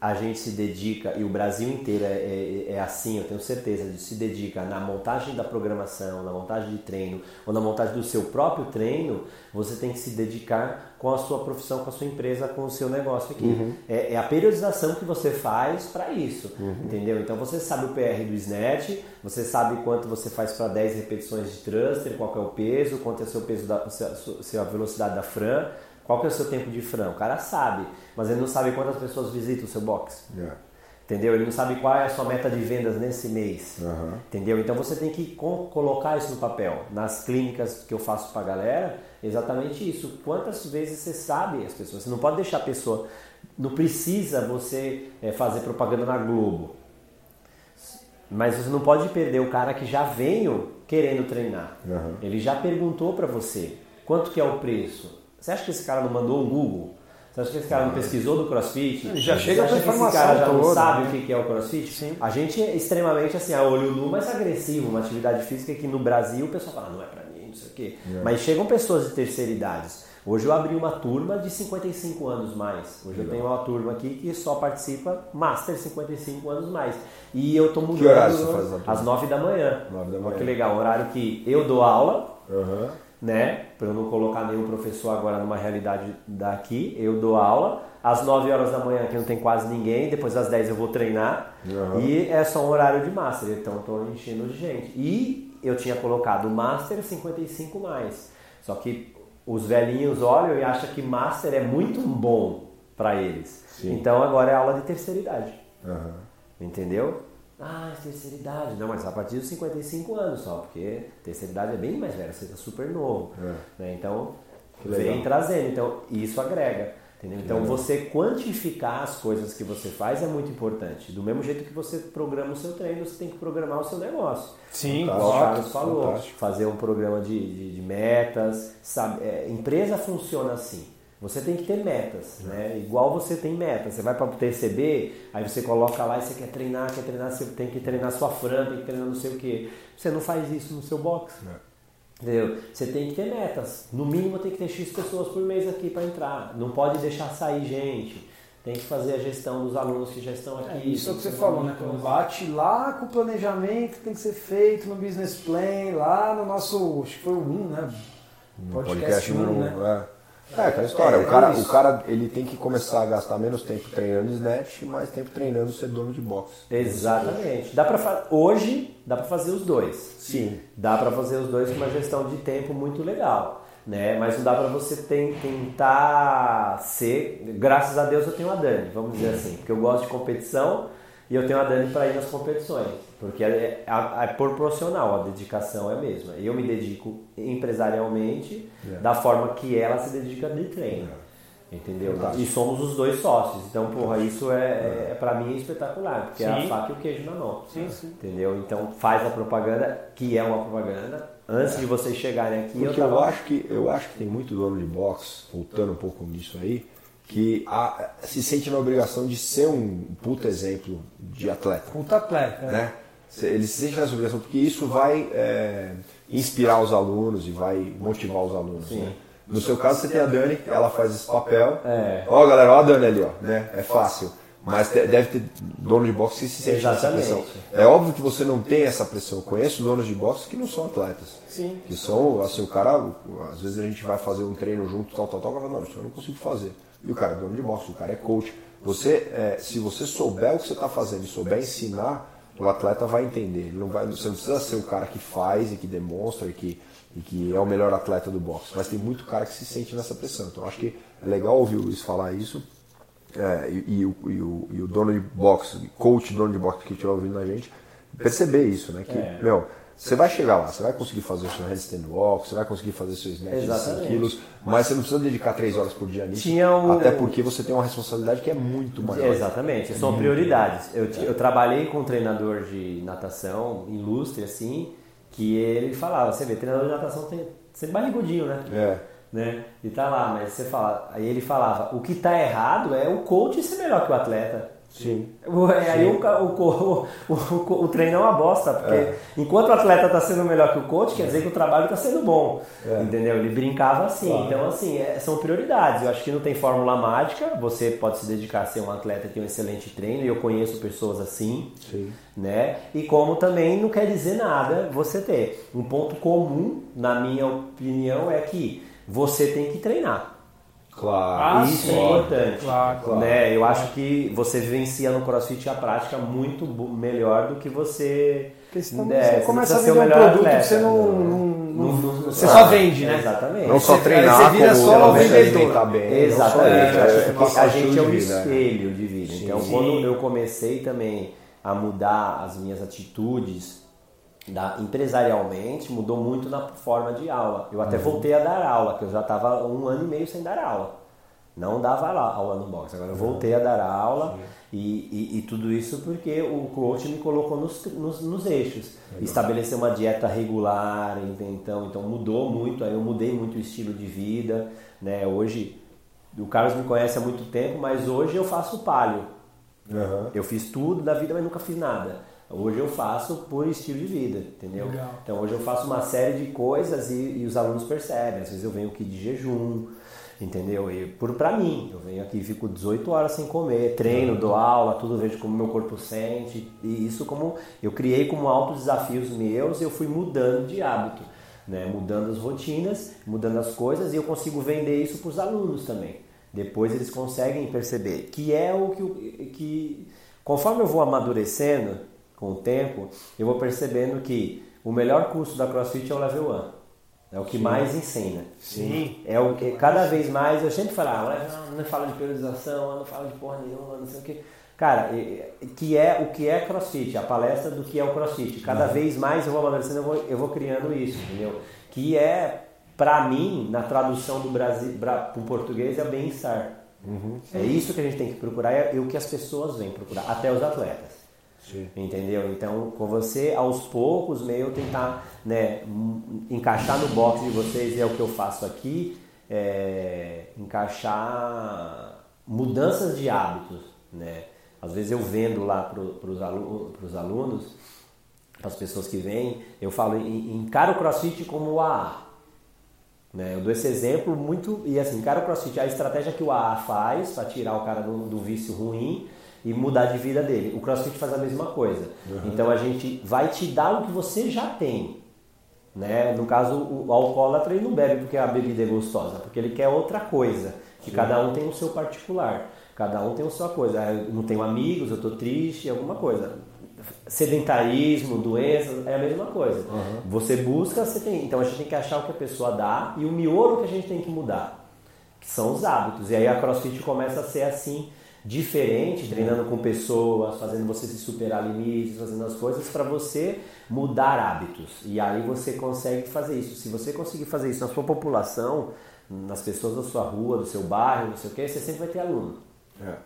a gente se dedica, e o Brasil inteiro é, é- é assim, eu tenho certeza, de se dedica na montagem da programação, na montagem de treino, ou na montagem do seu próprio treino, você tem que se dedicar com a sua profissão, com a sua empresa, com o seu negócio aqui. É, é a periodização que você faz para isso, entendeu? Então você sabe o PR do snatch, você sabe quanto você faz para 10 repetições de thruster, qual é o peso, quanto é o seu peso da a velocidade da Fran, qual que é o seu tempo de Fran. O cara sabe, mas ele não sabe quantas pessoas visitam o seu box. É. Entendeu? Ele não sabe qual é a sua meta de vendas nesse mês. Aham. Entendeu? Então você tem que co- colocar isso no papel. Nas clínicas que eu faço pra galera, exatamente isso. Quantas vezes você sabe as pessoas? Você não pode deixar a pessoa. Não precisa você eh, fazer propaganda na Globo. Mas você não pode perder o cara que já veio querendo treinar. Aham. Ele já perguntou pra você quanto que é o preço. Você acha que esse cara não mandou um Google? Você acha que esse cara não pesquisou do CrossFit? Ele já Você chega acha com a que esse cara já não toda, sabe né? o que que é o CrossFit? Sim. A gente é extremamente assim, a olho nu, mas agressivo, uma atividade física que no Brasil o pessoal fala, não é pra mim, não sei o quê. Mas chegam pessoas de terceira idade. Hoje eu abri uma turma de 55 anos mais. Hoje eu tenho uma turma aqui que só participa Master 55 anos mais. E eu tô mudando horário você faz às 9 da manhã. Nove da Olha manhã. que legal, horário que eu dou aula, Aham. Né? Para eu não colocar nenhum professor agora numa realidade daqui, eu dou aula às 9 horas da manhã, que não tem quase ninguém, depois às 10 eu vou treinar Uhum. e é só um horário de master, então eu tô enchendo de gente. E eu tinha colocado master 55 mais. Só que os velhinhos olham e acham que master é muito bom para eles. Sim. Então agora é aula de terceira idade. Aham. Entendeu? Ah, terceira idade. Não, mas a partir dos 55 anos só, porque terceira idade é bem mais velha, você está super novo. É. Né? Então, Que vem trazendo. Então, isso agrega. Entendeu? Então, você quantificar as coisas que você faz é muito importante. Do mesmo jeito que você programa o seu treino, você tem que programar o seu negócio. Sim, o. Carlos falou, fantástico. fazer um programa de, de- de metas. Sabe? É, empresa funciona assim. Você tem que ter metas, né? Igual você tem metas. Você vai para o TCB, aí você coloca lá e você quer treinar, quer treinar, você tem que treinar sua fran, tem que treinar não sei o quê. Você não faz isso no seu box. Entendeu? Você tem que ter metas. No mínimo tem que ter X pessoas por mês aqui para entrar. Não pode deixar sair gente. Tem que fazer a gestão dos alunos que já estão aqui. É isso é o que você falou, né? monte de Quando coisa. bate lá com o planejamento que tem que ser feito no business plan, lá no nosso, acho que foi o 1, né? Podcast, 1, número um, né? É. É, aquela história. É, o, cara, o cara ele tem que começar a gastar menos tempo treinando snatch e mais tempo treinando ser dono de boxe. Exatamente. Dá pra hoje dá para fazer os dois. Sim. Dá para fazer os dois com uma gestão de tempo muito legal, né? Mas não dá para você ten- tentar ser. Graças a Deus eu tenho a Dani, vamos dizer assim, porque eu gosto de competição e eu tenho a Dani para ir nas competições, porque é, é- é proporcional, a dedicação é a mesma. Eu me dedico empresarialmente É. da forma que ela se dedica de treino. Entendeu? Fantástico. E somos os dois sócios. Então, porra, isso é, é para mim é espetacular, porque é a Sim. faca e o queijo na mão. Sim, sim. Entendeu? Então faz a propaganda, que é uma propaganda. Antes de vocês chegarem aqui, Porque eu eu tava. acho, que, eu acho que tem muito dono de boxe, voltando um pouco nisso aí, que a- se sente na obrigação de ser um puta exemplo de atleta. Puta atleta. é. né? Ele se sente nessa obrigação porque isso vai é, inspirar os alunos e vai motivar os alunos. né? No seu caso, você tem a Dani, ela faz esse papel. É. Ó, galera, ó a Dani ali, ó, né? É fácil. Mas deve ter dono de boxe que se sente nessa pressão. É óbvio que você não tem essa pressão. Eu conheço donos de boxe que não são atletas. Sim. Que são, assim, o cara, às vezes a gente vai fazer um treino junto, tal, tal, tal, cara fala, não, isso eu não consigo fazer. E o cara é dono de boxe, o cara é coach. Você, é, se você souber o que você está fazendo e souber ensinar, o atleta vai entender. Ele não vai, você não precisa ser o cara que faz e que demonstra e que, e que é o melhor atleta do boxe. Mas tem muito cara que se sente nessa pressão. Então acho que é legal ouvir o Luiz falar isso. É, e, e o, e o- e o dono de boxe, coach dono de boxe que estiver ouvindo a gente, perceber isso, né? Que, É. meu, você vai chegar lá, você vai conseguir fazer o seu handstand walk, você vai conseguir fazer seu snatch de 100 Exatamente. quilos, mas você não precisa dedicar 3 horas por dia nisso, um- até porque você tem uma responsabilidade que é muito maior. Exatamente, são prioridades. Eu, eu trabalhei com um treinador de natação ilustre, assim, que ele falava, você vê, treinador de natação tem sempre barrigudinho, né? É. né? E tá lá, mas você fala, aí ele falava, o que tá errado é o coach ser melhor que o atleta. Sim. Aí o, o, o, o, treino é uma bosta, porque é. enquanto o atleta está sendo melhor que o coach, quer dizer que o trabalho está sendo bom. É. Entendeu? Ele brincava assim. Claro. Então, assim, é, são prioridades. Eu acho que não tem fórmula mágica. Você pode se dedicar a ser um atleta que tem um excelente treino, e eu conheço pessoas assim. Sim. Né? E como também não quer dizer nada você ter. Um ponto comum, na minha opinião, é que você tem que treinar. Claro. Ah, Isso é sim. é importante. Claro, claro, né? Eu acho que você vivencia no CrossFit a prática muito melhor do que você. Porque senão é, você começa a vender um produto atleta, que você não. não, não, não você só vende, né? Exatamente. Não só treinar, você vira só vendedor. Bem, Exatamente. É, a gente é um espelho de vida. Então, sim. quando eu comecei também a mudar as minhas atitudes da, empresarialmente mudou muito na forma de aula. Eu até uhum. voltei a dar aula, que eu já estava um ano e meio sem dar aula. Não dava aula no box, agora eu uhum. voltei a dar aula e, e, e, tudo isso porque o coach me colocou nos, nos, nos eixos. Legal. Estabeleceu uma dieta regular, então, então mudou muito, aí eu mudei muito o estilo de vida. Né? Hoje, o Carlos me conhece há muito tempo, mas hoje eu faço palio. Uhum. Eu fiz tudo da vida, mas nunca fiz nada. Hoje eu faço por estilo de vida, entendeu? Legal. Então hoje eu faço uma série de coisas e, e, os alunos percebem. Às vezes eu venho aqui de jejum, entendeu? E por para mim, eu venho aqui fico 18 horas sem comer, treino, dou aula, tudo vejo como meu corpo sente. E isso como eu criei como altos desafios meus, e eu fui mudando de hábito, né? Mudando as rotinas, mudando as coisas e eu consigo vender isso para os alunos também. Depois eles conseguem perceber que é o que, que conforme eu vou amadurecendo, com o tempo, eu vou percebendo que o melhor curso da CrossFit é o Level 1. É o que Sim. mais ensina. Sim. É o que cada vez mais eu sempre falava, ah, não, não fala de periodização, não fala de porra nenhuma, não sei o que. Cara, que é o que é CrossFit, a palestra do que é o CrossFit. Cada uhum. vez mais eu vou amadurecendo, eu vou, eu vou criando isso, entendeu? Que é, para mim, na tradução do Brasil para o português, é bem-estar. Uhum. É isso que a gente tem que procurar é, é o que as pessoas vêm procurar, até os atletas. Sim. Entendeu? Então, com você, aos poucos, meio tentar né, encaixar no box de vocês, é o que eu faço aqui, é, encaixar mudanças de hábitos. Né? Às vezes eu vendo lá para os alunos, alunos, para as pessoas que vêm, eu falo, encara o crossfit como o AA. Né? Eu dou esse exemplo muito, e assim, encara o crossfit, a estratégia que o AA faz para tirar o cara do, do vício ruim, e mudar de vida dele. O CrossFit faz a mesma coisa. Uhum. Então a gente vai te dar o que você já tem. Né? No caso, o alcoólatra ele não bebe porque a bebida é gostosa, porque ele quer outra coisa. Que cada um tem o seu particular. Cada um tem a sua coisa. Eu não tenho amigos, eu estou triste, alguma coisa. Sedentarismo, doenças, é a mesma coisa. Uhum. Você busca, você tem. Então a gente tem que achar o que a pessoa dá e o miolo que a gente tem que mudar, que são os hábitos. E aí a CrossFit começa a ser assim diferente, treinando com pessoas, fazendo você se superar limites, fazendo as coisas para você mudar hábitos. E aí você consegue fazer isso. Se você conseguir fazer isso na sua população, nas pessoas da sua rua, do seu bairro, não sei o que, você sempre vai ter aluno. É.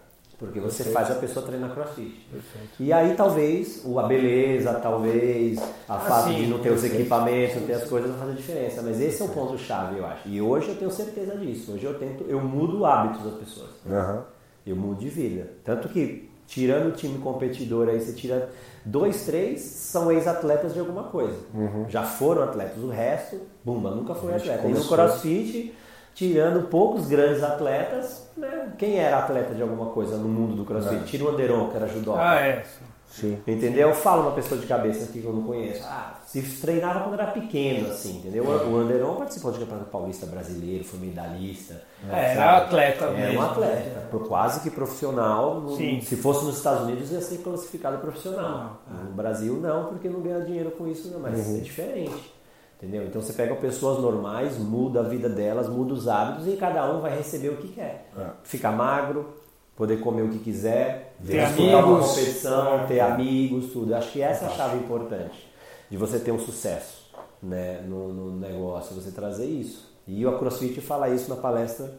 Porque você Perfeito. faz a pessoa treinar crossfit. Perfeito. E aí talvez a beleza, talvez a ah, fato sim, de não ter os equipamentos, não ter as coisas, vai fazer diferença. Mas esse é o ponto chave, eu acho. E hoje eu tenho certeza disso. Hoje eu tento, eu mudo hábitos das pessoas. Uhum eu mudo de vida. Tanto que, tirando o time competidor aí, você tira dois, três, são ex-atletas de alguma coisa. Uhum. Já foram atletas. O resto, bumba, nunca foi atleta. E no crossfit, tirando poucos grandes atletas, né, quem era atleta de alguma coisa no mundo do crossfit? É. Tira o Anderon, que era judô. Ah, é. Sim. Entendeu? Fala uma pessoa de cabeça aqui que eu não conheço. Ah, se treinava quando era pequeno, assim, entendeu? O Anderon participou de campeonato paulista brasileiro, foi medalhista. É, era atleta Era mesmo. um atleta, quase que profissional. No, se fosse nos Estados Unidos ia ser classificado profissional. Ah, no Brasil não, porque não ganha dinheiro com isso, não, mas uhum. é diferente. Entendeu? Então você pega pessoas normais, muda a vida delas, muda os hábitos e cada um vai receber o que quer. É. Ficar magro, poder comer o que quiser, ter amigos, uma competição, ter amigos, tudo. Acho que essa é a chave importante de você ter um sucesso né, no, no negócio, você trazer isso. E o CrossFit fala isso na palestra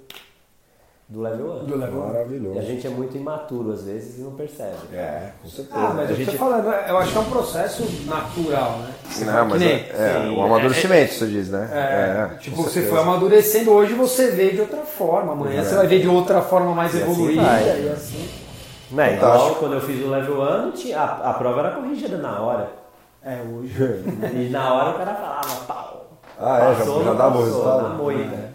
do level 1. Do level Maravilhoso. E a gente é muito imaturo às vezes e não percebe. É, com certeza. Ah, mas a gente... falando, eu acho que é um processo natural, né? Não, mas nem, é, é, o amadurecimento, é, você diz, né? É, é tipo, você foi amadurecendo, hoje você vê de outra forma, amanhã você vai ver de outra forma mais e assim evoluída assim e assim. Né, igual quando eu fiz o level 1, tinha, a, a prova era corrigida na hora. É, hoje. E na hora o cara falava, pau. Ah, é, já, Passou, já não dava o passou, resultado? Na moída.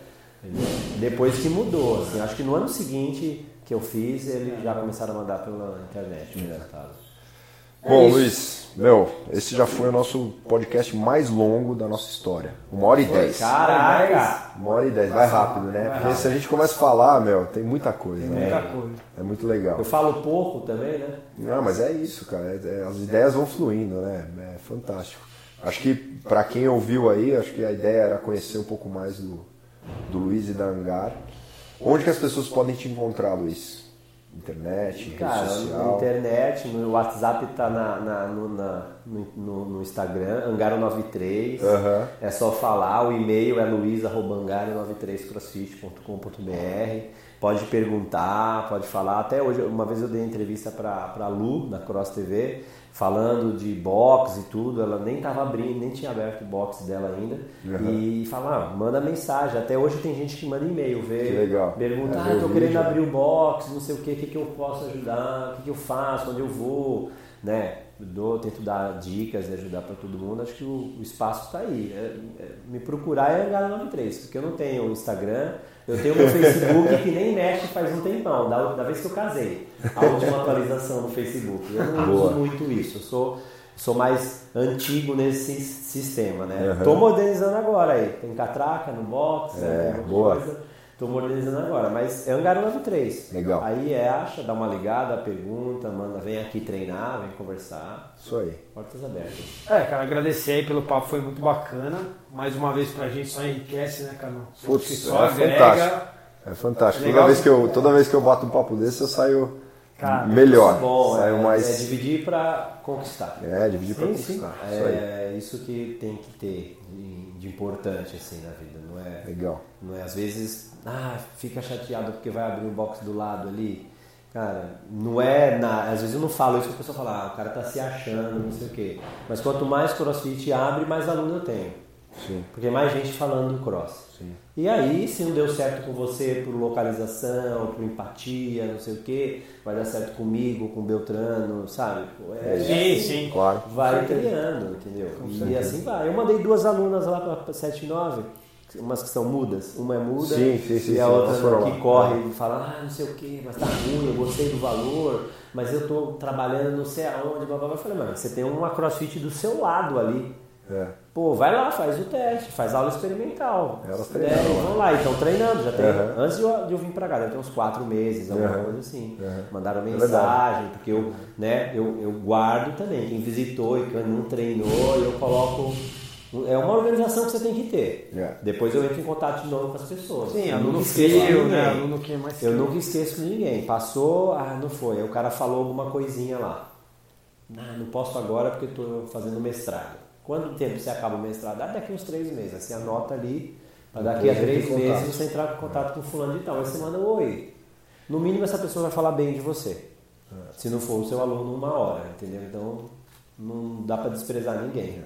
Depois que mudou, assim, acho que no ano seguinte que eu fiz, eles já começaram a mandar pela internet o resultado. Bom, isso. Luiz, meu, esse já foi o nosso podcast mais longo da nossa história. Uma hora e dez. Caraca! Uma hora e dez, vai rápido, né? Porque se a gente começa a falar, meu, tem muita coisa, né? Muita coisa. É muito legal. Eu falo pouco também, né? Não, mas é isso, cara. É- é- as ideias vão fluindo, né? É fantástico. Acho que pra quem ouviu aí, acho que a ideia era conhecer um pouco mais do, do Luiz e da Angar. Onde que as pessoas podem te encontrar, Luiz? Internet, rede Cara, na social? internet, no WhatsApp tá na, na- no, na- no, no- Instagram, Angaro93. Aham. É só falar, o e-mail é luiz.angaro93crossfit.com.br. Pode perguntar, pode falar. Até hoje, uma vez eu dei entrevista pra, pra Lu, na Cross TV, falando de box e tudo. Ela nem tava abrindo, nem tinha aberto o box dela ainda. E fala, ah, manda mensagem. Até hoje tem gente que manda e-mail, vê, pergunta, É, ah, o querendo abrir o box, não sei o que, o que, que eu posso ajudar, o que, que eu faço, onde eu vou, né? Dou, tento dar dicas e ajudar para todo mundo. Acho que o, o espaço está aí. É- é- me procurar é Angara93, porque eu não tenho Instagram, eu tenho meu Facebook que nem mexe faz um tempão, da, da vez que eu casei. A última atualização no Facebook. Eu não Boa. uso muito isso. Eu sou, sou mais antigo nesse sistema, né? Aham. Tô modernizando agora aí. Tem catraca no box, É, né? Boa. coisa. Tô modernizando agora, mas é Angaro 93. Legal. Aí é, acha, dá uma ligada, pergunta, manda, vem aqui treinar, vem conversar. Isso aí. Portas abertas. É, cara, agradecer aí pelo papo, foi muito bacana. Mais uma vez pra gente só enriquece, né, Carlão? Putz, que só é agrega. fantástico. É fantástico. Toda vez, que eu, toda vez que eu bato um papo desse, eu saio Cara, melhor. É bom, saio é, mais. é dividir para conquistar. É, dividir pra Sim, conquistar. sim. Isso aí. É isso que tem que ter de, importante assim na vida, não é? Legal. Não é às vezes, ah, fica chateado porque vai abrir um box do lado ali. Cara, não é na, às vezes eu não falo isso, a pessoa fala, ah, o cara tá se achando, não sei o quê. Mas quanto mais CrossFit abre, mais aluno eu tenho. Sim. Porque mais gente falando do cross. Sim. E aí, se não deu certo com você por localização, por empatia, não sei o quê, vai dar certo comigo, com o Beltrano, sabe? É, Sim, sim. Claro. Vai criando, entendeu? E assim vai. Eu mandei duas alunas lá para 7 e 9, umas que são mudas. Uma é muda Sim, sim, sim, e a sim, outra que lá. corre e fala, ah, não sei o que, mas tá ruim, eu gostei do valor, mas eu tô trabalhando não sei aonde, blá, blá, blá. Eu falei, mano, você tem uma crossfit do seu lado ali. É. Pô, vai lá, faz o teste, faz aula experimental. Elas treinaram lá. Vão lá, então treinando, já tem. Aham. Antes de eu, de eu vir pra cá, deve ter uns quatro meses, alguma Aham. coisa assim. Aham. Mandaram É mensagem, porque eu, né, eu, eu guardo também. Quem visitou e quem não treinou, eu coloco. É uma organização que você tem que ter. É. Depois eu entro em contato de novo com as pessoas. Sim, Eu aluno nunca esqueço de frio, né? Aluno que é mais Eu nunca esqueço de ninguém. Passou, ah, não foi. Aí o cara falou alguma coisinha lá. Ah, não posso agora porque estou fazendo mestrado. Quanto tempo você acaba o mestrado? Ah, daqui uns três meses. Aí Você anota ali, para daqui a três meses você entrar em contato com fulano de tal. Aí você manda um oi. No mínimo essa pessoa vai falar bem de você. Se não for o seu aluno uma hora, entendeu? Então não dá para desprezar ninguém.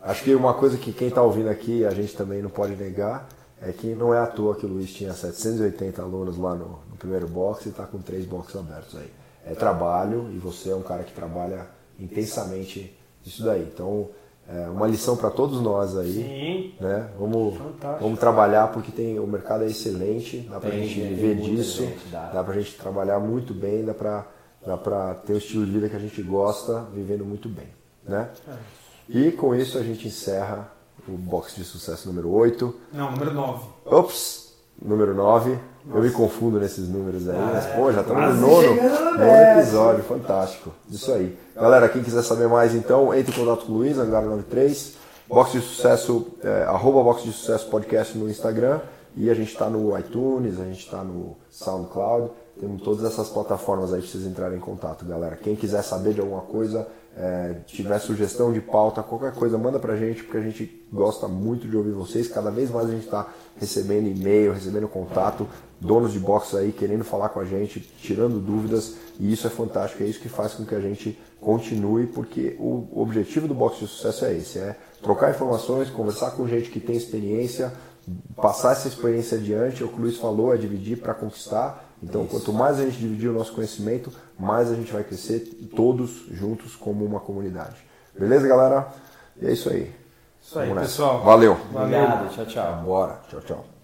Acho que uma coisa que quem está ouvindo aqui, a gente também não pode negar, é que não é à toa que o Luiz tinha 780 alunos lá no, no primeiro box e está com três boxes abertos aí. É trabalho e você é um cara que trabalha intensamente isso daí. Então, é uma lição para todos nós aí. Sim. Né? Vamos, Fantástico. vamos trabalhar porque tem, o mercado é excelente, dá pra Tem, gente viver disso, gente, dá. dá pra gente trabalhar muito bem, dá pra, dá pra ter o estilo de vida que a gente gosta, vivendo muito bem. Né? E com isso a gente encerra o box de sucesso número 8. Não, número 9. Ops! Número 9. Eu me confundo nesses números aí, mas pô, já estamos quase no nono, no nono décimo. episódio, fantástico. Isso aí. Galera, quem quiser saber mais então, entre em contato com o Luiz, Angaro93, Box de Sucesso, é, arroba Box de Sucesso Podcast no Instagram, e a gente está no iTunes, a gente está no SoundCloud, temos todas essas plataformas aí para vocês entrarem em contato, galera. Quem quiser saber de alguma coisa, é, tiver sugestão de pauta, qualquer coisa, manda pra gente, porque a gente gosta muito de ouvir vocês. Cada vez mais a gente está recebendo e-mail, recebendo contato, donos de box aí querendo falar com a gente, tirando dúvidas, e isso é fantástico, é isso que faz com que a gente continue, porque o objetivo do box de sucesso é esse, é trocar informações, conversar com gente que tem experiência, passar essa experiência adiante, é o que o Luiz falou, é dividir para conquistar, Então, isso. quanto mais a gente dividir o nosso conhecimento, mais a gente vai crescer todos juntos como uma comunidade. Beleza, galera? E é isso aí. Isso aí, pessoal. Valeu. Valeu. Obrigado. Tchau, tchau. Bora. Tchau, tchau.